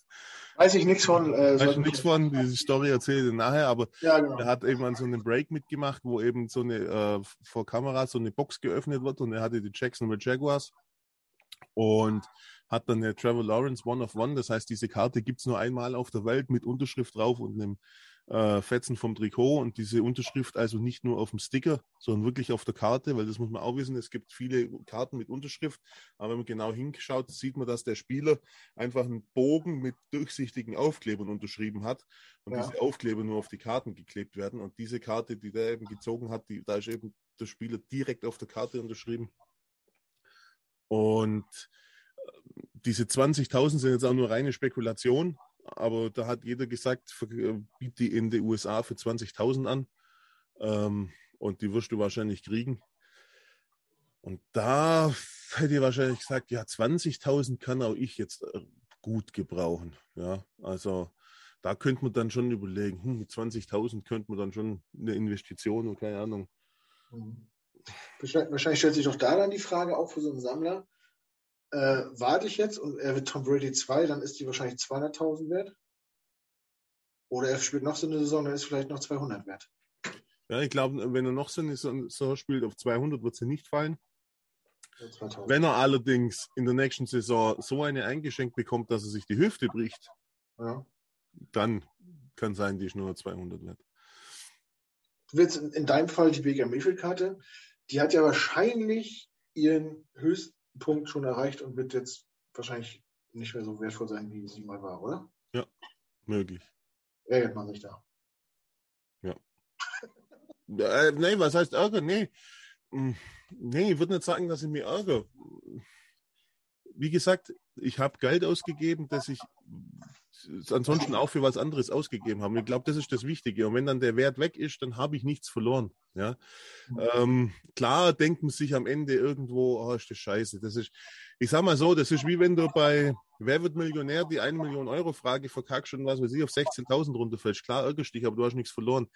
Weiß ich nichts von. Äh, Weiß ich nichts von, diese Story erzähle ich nachher, aber ja, genau. er hat eben an so einem Break mitgemacht, wo eben so eine äh, vor Kamera so eine Box geöffnet wird und er hatte die Jacksonville Jaguars und hat dann eine Trevor Lawrence One of One. Das heißt, diese Karte gibt es nur einmal auf der Welt mit Unterschrift drauf und einem äh, Fetzen vom Trikot und diese Unterschrift also nicht nur auf dem Sticker, sondern wirklich auf der Karte, weil das muss man auch wissen, es gibt viele Karten mit Unterschrift, aber wenn man genau hinschaut, sieht man, dass der Spieler einfach einen Bogen mit durchsichtigen Aufklebern unterschrieben hat und ja. diese Aufkleber nur auf die Karten geklebt werden und diese Karte, die der eben gezogen hat, die, da ist eben der Spieler direkt auf der Karte unterschrieben und diese 20.000 sind jetzt auch nur reine Spekulation, aber da hat jeder gesagt, äh, biete die in den USA für 20.000 an ähm, und die wirst du wahrscheinlich kriegen. Und da hätte ich wahrscheinlich gesagt, ja, 20.000 kann auch ich jetzt äh, gut gebrauchen. Ja, also da könnte man dann schon überlegen, hm, mit 20.000 könnte man dann schon eine Investition und keine Ahnung. Wahrscheinlich stellt sich doch da dann die Frage auch für so einen Sammler, äh, warte ich jetzt und er wird Tom Brady 2, dann ist die wahrscheinlich 200.000 wert. Oder er spielt noch so eine Saison, dann ist vielleicht noch 200 wert. Ja, ich glaube, wenn er noch so eine Saison spielt, auf 200 wird sie nicht fallen. Ja, wenn er allerdings in der nächsten Saison so eine eingeschenkt bekommt, dass er sich die Hüfte bricht, ja. dann kann sein, die ist nur 200 wert. Du willst in, in deinem Fall die Baker Mayfield-Karte, die hat ja wahrscheinlich ihren höchsten Punkt schon erreicht und wird jetzt wahrscheinlich nicht mehr so wertvoll sein, wie sie mal war, oder? Ja, möglich. Ärgert man sich da. Ja. äh, nee, was heißt Ärger? Nee. Hm, nee, ich würde nicht sagen, dass ich mich ärgere. Wie gesagt, ich habe Geld ausgegeben, das ich ansonsten auch für was anderes ausgegeben habe. Ich glaube, das ist das Wichtige. Und wenn dann der Wert weg ist, dann habe ich nichts verloren. Ja? Mhm. Ähm, klar denkt man sich am Ende irgendwo, oh, ist das scheiße. Das ist, ich sag mal so, das ist wie wenn du bei Wer wird Millionär die 1 Million Euro Frage verkackst und was weiß ich, auf 16.000 runterfällst. Klar ärgerst dich, aber du hast nichts verloren.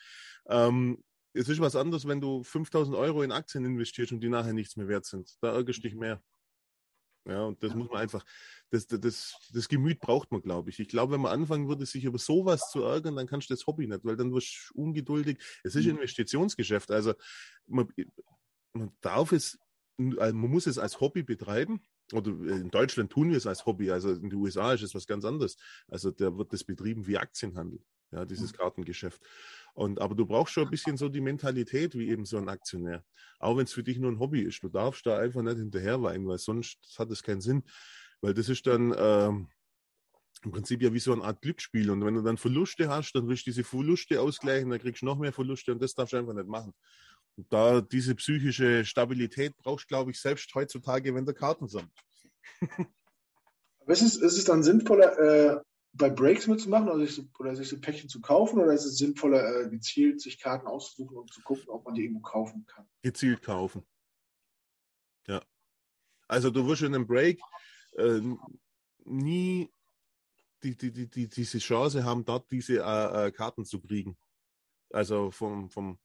Ähm, es ist was anderes, wenn du 5.000 Euro in Aktien investierst und die nachher nichts mehr wert sind. Da ärgerst dich mehr. Ja, und das muss man einfach, das, das, das Gemüt braucht man, glaube ich. Ich glaube, wenn man anfangen würde, sich über sowas zu ärgern, dann kannst du das Hobby nicht, weil dann wirst du ungeduldig. Es ist ein mhm. Investitionsgeschäft. Also man, man darf es, also man muss es als Hobby betreiben. Oder in Deutschland tun wir es als Hobby. Also in den USA ist es was ganz anderes. Also da wird das betrieben wie Aktienhandel, ja, dieses mhm. Kartengeschäft. Und, aber du brauchst schon ein bisschen so die Mentalität wie eben so ein Aktionär. Auch wenn es für dich nur ein Hobby ist. Du darfst da einfach nicht hinterherweinen, weil sonst hat es keinen Sinn. Weil das ist dann ähm, im Prinzip ja wie so eine Art Glücksspiel. Und wenn du dann Verluste hast, dann willst du diese Verluste ausgleichen, dann kriegst du noch mehr Verluste und das darfst du einfach nicht machen. Und da diese psychische Stabilität brauchst, du, glaube ich, selbst heutzutage, wenn der Karten. Aber ist es, ist es dann sinnvoller, äh, bei Breaks mitzumachen oder sich, so, oder sich so Päckchen zu kaufen oder ist es sinnvoller, äh, gezielt sich Karten auszusuchen und zu gucken, ob man die irgendwo kaufen kann? Gezielt kaufen. Ja. Also du wirst in einem Break äh, nie die, die, die, die, diese Chance haben, dort diese äh, äh Karten zu kriegen. Also vom, vom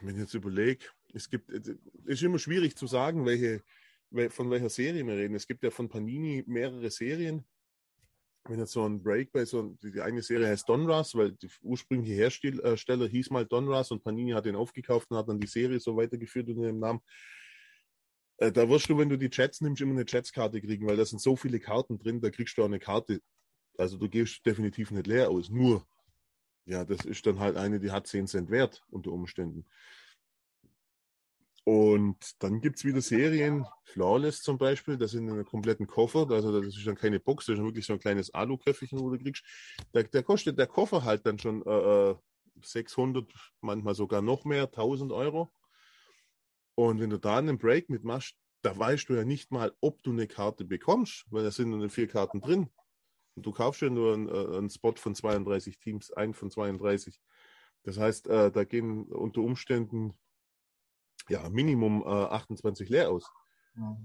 wenn ich jetzt überlege, es gibt, es ist immer schwierig zu sagen, welche, von welcher Serie wir reden. Es gibt ja von Panini mehrere Serien wenn jetzt so ein Break bei so die eine Serie heißt Donruss, weil die ursprüngliche Hersteller hieß mal Donruss und Panini hat ihn aufgekauft und hat dann die Serie so weitergeführt unter dem Namen. Äh, da wirst du, wenn du die Chats nimmst, immer eine Chats-Karte kriegen, weil da sind so viele Karten drin, da kriegst du auch eine Karte. Also du gehst definitiv nicht leer aus. Nur, ja, das ist dann halt eine, die hat 10 Cent wert unter Umständen. Und dann gibt es wieder Serien, Flawless zum Beispiel, das sind einen kompletten Koffer, also das ist dann keine Box, das ist wirklich so ein kleines Alu-Köfferchen, wo du kriegst. Der, der, kostet der Koffer halt dann schon äh, 600, äh, manchmal sogar noch mehr, 1000 Euro. Und wenn du da einen Break mitmachst, da weißt du ja nicht mal, ob du eine Karte bekommst, weil da sind nur vier Karten drin. Und du kaufst ja nur einen, äh, einen Spot von 32 Teams, ein von 32. Das heißt, äh, da gehen unter Umständen ja, Minimum äh, 28 leer aus. Ja.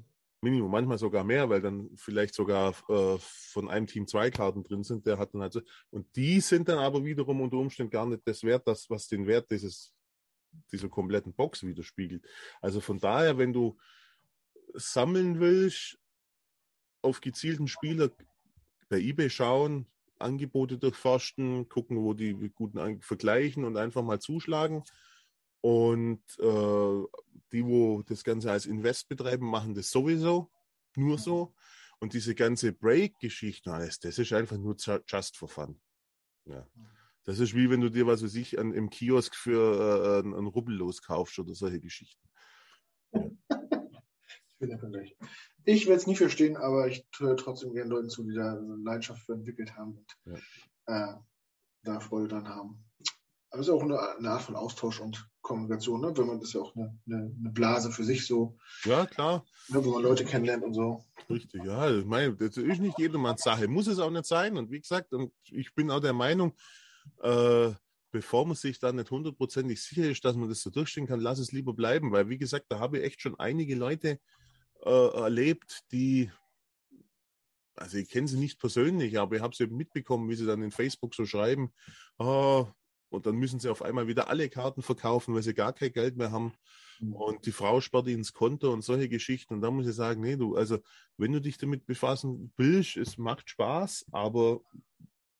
Minimum, manchmal sogar mehr, weil dann vielleicht sogar äh, von einem Team zwei Karten drin sind. Der hat dann also, und die sind dann aber wiederum unter Umständen gar nicht das Wert, das, was den Wert dieses, dieser kompletten Box widerspiegelt. Also von daher, wenn du sammeln willst, auf gezielten Spieler bei eBay schauen, Angebote durchforsten, gucken, wo die guten vergleichen und einfach mal zuschlagen. Und äh, die, wo das Ganze als Invest betreiben, machen das sowieso, nur so. Und diese ganze Break-Geschichte, alles, das ist einfach nur just for fun. Ja. Das ist wie wenn du dir, was weiß ich, an, im Kiosk für äh, einen Rubbel loskaufst oder solche Geschichten. Ja. Ich werde es nie verstehen, aber ich höre trotzdem gerne Leuten zu, die da eine Leidenschaft für entwickelt haben und ja. äh, da Freude dran haben. Aber es ist auch eine, eine, Art von Austausch und Kommunikation, ne? wenn man das ja auch eine, eine, eine Blase für sich so. Ja, klar. Ne, wenn man Leute kennenlernt und so. Richtig, ja. Ich meine, das ist nicht jedermanns Sache. Muss es auch nicht sein. Und wie gesagt, und ich bin auch der Meinung, äh, bevor man sich da nicht hundertprozentig sicher ist, dass man das so durchstehen kann, lass es lieber bleiben. Weil, wie gesagt, da habe ich echt schon einige Leute äh, erlebt, die also ich kenne sie nicht persönlich, aber ich habe sie mitbekommen, wie sie dann in Facebook so schreiben, oh, und dann müssen sie auf einmal wieder alle Karten verkaufen, weil sie gar kein Geld mehr haben. Mhm. Und die Frau sperrt ins Konto und solche Geschichten. Und da muss ich sagen, nee, du, also wenn du dich damit befassen willst, es macht Spaß, aber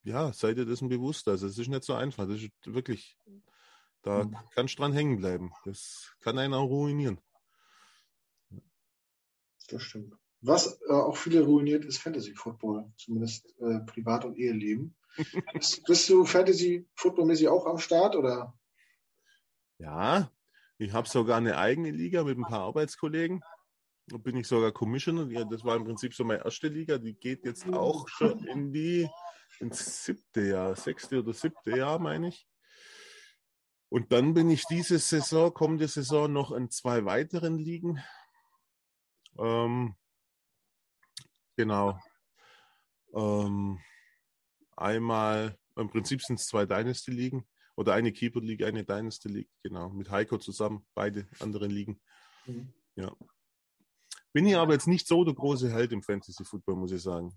ja, sei dir dessen bewusst. Also es ist nicht so einfach. Das ist wirklich, da mhm. kannst du dran hängen bleiben. Das kann einen auch ruinieren. Das stimmt. Was äh, auch viele ruiniert, ist Fantasy Football, zumindest äh, Privat- und Eheleben. Bist du Fantasy-Football-mäßig auch am Start oder? Ja, ich habe sogar eine eigene Liga mit ein paar Arbeitskollegen. Da bin ich sogar Commissioner. Ja, das war im Prinzip so meine erste Liga. Die geht jetzt auch schon in die ins siebte Jahr, sechste oder siebte Jahr, meine ich. Und dann bin ich diese Saison, kommende Saison noch in zwei weiteren Ligen. Ähm, genau. Ähm, Einmal, im Prinzip sind es zwei Dynasty-Ligen oder eine Keeper-League, eine Dynasty-League, genau, mit Heiko zusammen, beide anderen Ligen. Mhm. Ja. Bin ich aber jetzt nicht so der große Held im Fantasy-Football, muss ich sagen.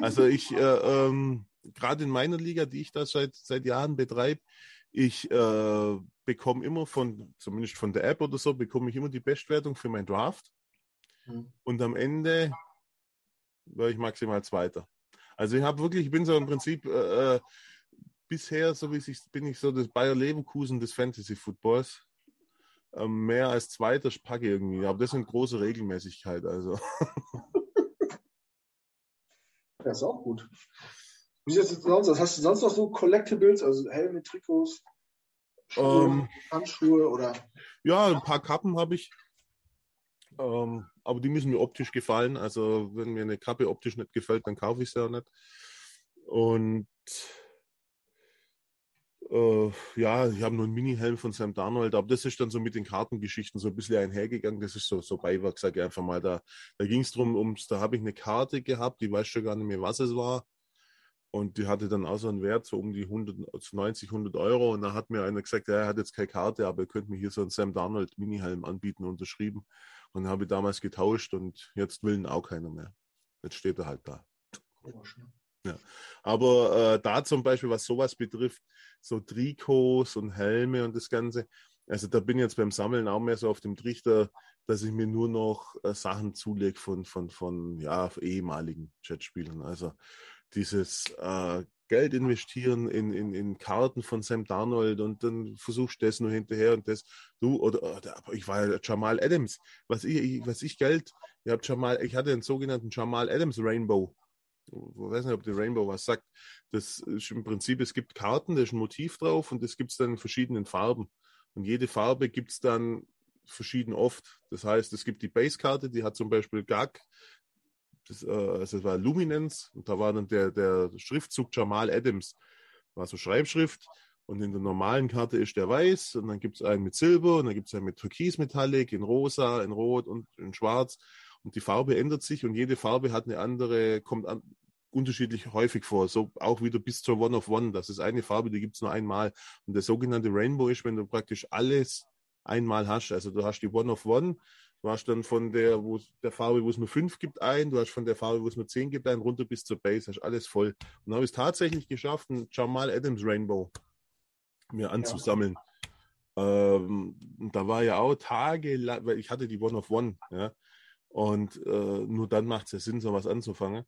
Also ich, äh, ähm, gerade in meiner Liga, die ich da seit, seit Jahren betreibe, ich äh, bekomme immer von, zumindest von der App oder so, bekomme ich immer die Bestwertung für mein Draft. Mhm. Und am Ende war ich maximal Zweiter. Also ich habe wirklich, ich bin so im Prinzip äh, äh, bisher, so wie ich bin ich so das Bayer Leverkusen des Fantasy Footballs. Ähm, mehr als zweiter packe irgendwie, aber das sind große Regelmäßigkeit. Also. Das ist auch gut. Wie sieht es sonst aus? Hast du sonst noch so Collectibles, also Helme, Trikots, Schuhe, ähm, Handschuhe oder? Ja, ein paar Kappen habe ich. Ähm, aber die müssen mir optisch gefallen. Also wenn mir eine Kappe optisch nicht gefällt, dann kaufe ich sie auch nicht. Und äh, ja, ich habe nur einen Mini-Helm von Sam Darnold, aber das ist dann so mit den Kartengeschichten so ein bisschen einhergegangen. Das ist so, so Beiwerk, sage ich einfach mal. Da, da ging es darum, ums, da habe ich eine Karte gehabt, die weiß schon gar nicht mehr, was es war. Und die hatte dann auch so einen Wert, so um die 100, 90, 100 Euro. Und da hat mir einer gesagt, ja, er hat jetzt keine Karte, aber er könnte mir hier so einen Sam Darnold Mini-Helm anbieten, unterschrieben. Und habe ich damals getauscht und jetzt will ihn auch keiner mehr. Jetzt steht er halt da. Ja. Aber äh, da zum Beispiel, was sowas betrifft, so Trikots und Helme und das Ganze, also da bin ich jetzt beim Sammeln auch mehr so auf dem Trichter, dass ich mir nur noch äh, Sachen zulege von, von, von ja, ehemaligen Chatspielern. Also dieses äh, Geld investieren in, in, in Karten von Sam Darnold und dann versuchst du das nur hinterher und das. Du, oder, oder ich war ja Jamal Adams. Was ich, was ich Geld, ich habe Jamal, ich hatte einen sogenannten Jamal Adams Rainbow. Ich weiß nicht, ob der Rainbow was sagt. Das ist im Prinzip, es gibt Karten, da ist ein Motiv drauf und das gibt es dann in verschiedenen Farben. Und jede Farbe gibt es dann verschieden oft. Das heißt, es gibt die Base-Karte, die hat zum Beispiel GAG, das, äh, also das war Luminance und da war dann der, der Schriftzug Jamal Adams, war so Schreibschrift und in der normalen Karte ist der weiß und dann gibt es einen mit Silber und dann gibt es einen mit Türkismetallic, in Rosa, in Rot und in Schwarz und die Farbe ändert sich und jede Farbe hat eine andere, kommt an, unterschiedlich häufig vor, so auch wieder bis zur One of One. Das ist eine Farbe, die gibt es nur einmal. Und der sogenannte Rainbow ist, wenn du praktisch alles einmal hast. Also du hast die One of One, Du hast dann von der, wo der Farbe, wo es nur fünf gibt, ein, du hast von der Farbe, wo es nur zehn gibt, ein, runter bis zur Base, hast alles voll. Und dann habe ich es tatsächlich geschafft, einen Jamal Adams Rainbow mir anzusammeln. Ja. Ähm, da war ja auch tagelang, weil ich hatte die One of One, ja. Und äh, nur dann macht es ja Sinn, sowas anzufangen.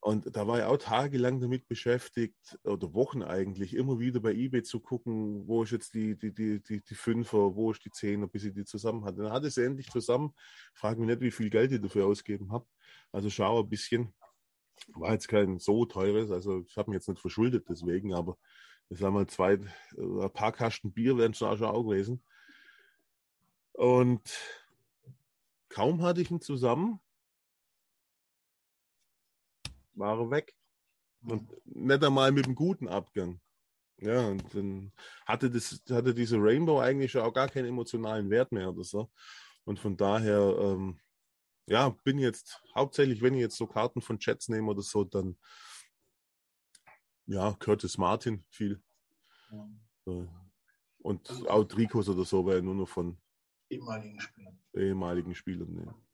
Und da war ich auch tagelang damit beschäftigt, oder Wochen eigentlich, immer wieder bei eBay zu gucken, wo ist jetzt die, die, die, die, die Fünfer, wo ist die Zehner, bis ich die zusammen hatte. Dann hatte ich sie endlich zusammen. Frage mich nicht, wie viel Geld ich dafür ausgeben habe. Also schau ein bisschen. War jetzt kein so teures, also ich habe mich jetzt nicht verschuldet deswegen, aber ich sag mal, zwei, äh, ein paar Kasten Bier wären schon auch gewesen. Und kaum hatte ich ihn zusammen, war weg. Und nicht einmal mit einem guten Abgang. Ja, und dann hatte, das, hatte diese Rainbow eigentlich auch gar keinen emotionalen Wert mehr oder so. Und von daher, ähm, ja, bin jetzt hauptsächlich, wenn ich jetzt so Karten von Chats nehme oder so, dann ja, Curtis Martin viel. Ja. Äh, und also, auch Trikots oder so, weil nur noch von ehemaligen Spielern. Ehemaligen Spielern nehmen.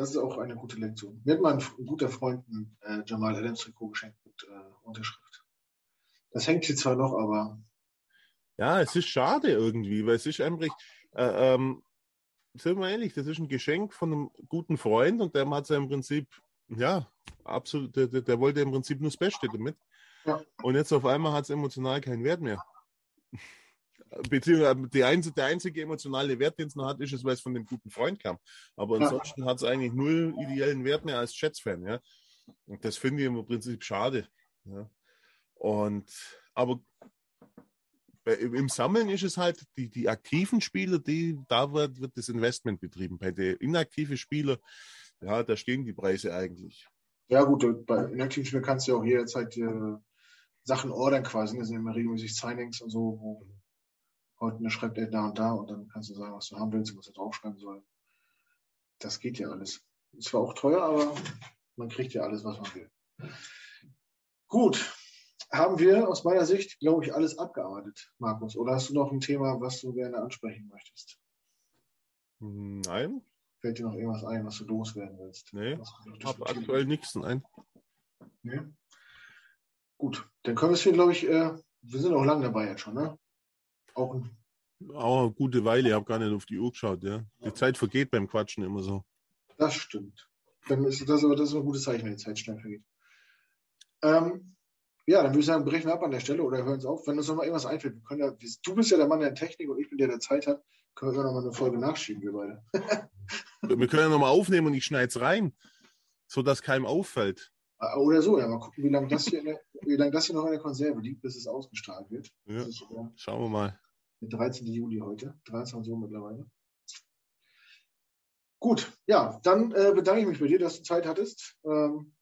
Das ist auch eine gute Lektion. Mir hat mal ein, guter Freund ein äh, Jamal Adams Trikot geschenkt mit äh, Unterschrift. Das hängt hier zwar noch, aber. Ja, es ist schade irgendwie, weil es ist einfach, äh, ähm, sind wir ehrlich, das ist ein Geschenk von einem guten Freund und der hat ja im Prinzip, ja, absolut, der, der, der wollte im Prinzip nur das Beste damit. Ja. Und jetzt auf einmal hat es emotional keinen Wert mehr beziehungsweise die einzige, der einzige emotionale Wert, den es noch hat, ist es, weil es von dem guten Freund kam. Aber ansonsten ja. hat es eigentlich null ideellen Wert mehr als Jets-Fan, ja. Und das finde ich im Prinzip schade. Ja. Und aber im Sammeln ist es halt, die, die aktiven Spieler, die, da wird, wird das Investment betrieben. Bei den inaktiven Spielern, ja, da stehen die Preise eigentlich. Ja, gut, bei inaktiven Spielern kannst du ja auch jederzeit äh, Sachen ordern quasi. Das sind immer regelmäßig Signings und so, wo heute schreibt er da und da und dann kannst du sagen, was du haben willst und was er draufschreiben soll. Das geht ja alles. Ist zwar auch teuer, aber man kriegt ja alles, was man will. Gut, haben wir aus meiner Sicht, glaube ich, alles abgearbeitet, Markus. Oder hast du noch ein Thema, was du gerne ansprechen möchtest? Nein. Fällt dir noch irgendwas ein, was du loswerden willst? Nee, ich habe aktuell nichts, nein. Nee. Gut, dann können wir es hier, glaube ich, äh, wir sind auch lang dabei jetzt schon, ne? Auch, ein auch eine gute Weile, ich habe gar nicht auf die Uhr geschaut, ja. Die Zeit vergeht beim Quatschen immer so. Das stimmt. Dann ist das aber das ist ein gutes Zeichen, wenn die Zeit schnell vergeht. Ähm, ja, dann würde ich sagen, brechen wir ab an der Stelle oder hören es auf. Wenn uns noch mal irgendwas einfällt, wir können ja, du bist ja der Mann der Technik und ich bin der, der Zeit hat, können wir noch mal eine Folge nachschieben, wir beide. wir können ja noch mal aufnehmen und ich schneide es rein, sodass keinem auffällt. Ah, oder so, ja, mal gucken, wie lange das hier, der, wie lange das hier noch in der Konserve liegt, bis es ausgestrahlt wird. Ja, ist, äh, schauen wir mal. Der 13. Juli heute, 23 Uhr mittlerweile. Gut, ja, dann äh, bedanke ich mich bei dir, dass du Zeit hattest. Ähm,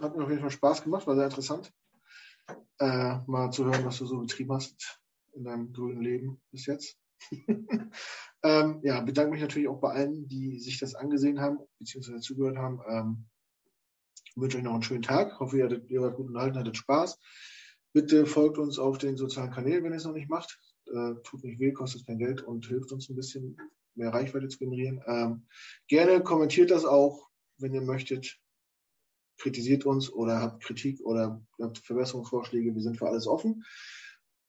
hat mir auf jeden Fall Spaß gemacht, war sehr interessant, äh, mal zu hören, was du so betrieben hast in deinem grünen Leben bis jetzt. ähm, ja, bedanke mich natürlich auch bei allen, die sich das angesehen haben, beziehungsweise zugehört haben. Ähm, wünsche euch noch einen schönen Tag. Hoffe, ihr, hattet, ihr wart gut unterhalten, hattet Spaß. Bitte folgt uns auf den sozialen Kanälen, wenn ihr es noch nicht macht. Äh, tut nicht weh, kostet kein Geld und hilft uns ein bisschen mehr Reichweite zu generieren. Ähm, gerne kommentiert das auch, wenn ihr möchtet. Kritisiert uns oder habt Kritik oder habt Verbesserungsvorschläge. Wir sind für alles offen.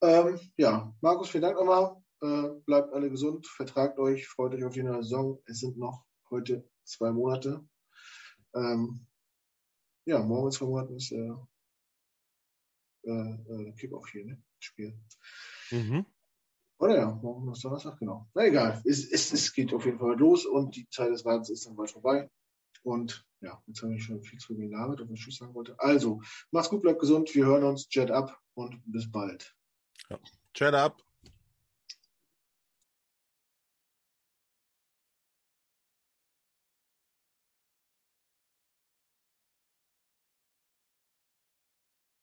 Ähm, ja, Markus, vielen Dank nochmal. Äh, bleibt alle gesund, vertragt euch, freut euch auf die neue Saison. Es sind noch heute zwei Monate. Ähm, ja, morgen zwei Monaten ist äh, äh, Kickoff hier, ne? Spiel. Mhm. Oder ja, morgen ist Donnerstag, genau. Na egal, es, es, es geht auf jeden Fall los und die Zeit des Wartens ist dann bald vorbei. Und ja, jetzt habe ich schon viel zu viel gelabert, ob ich Tschüss sagen wollte. Also, mach's gut, bleibt gesund, wir hören uns, Jet up und bis bald. Ja. Jet up.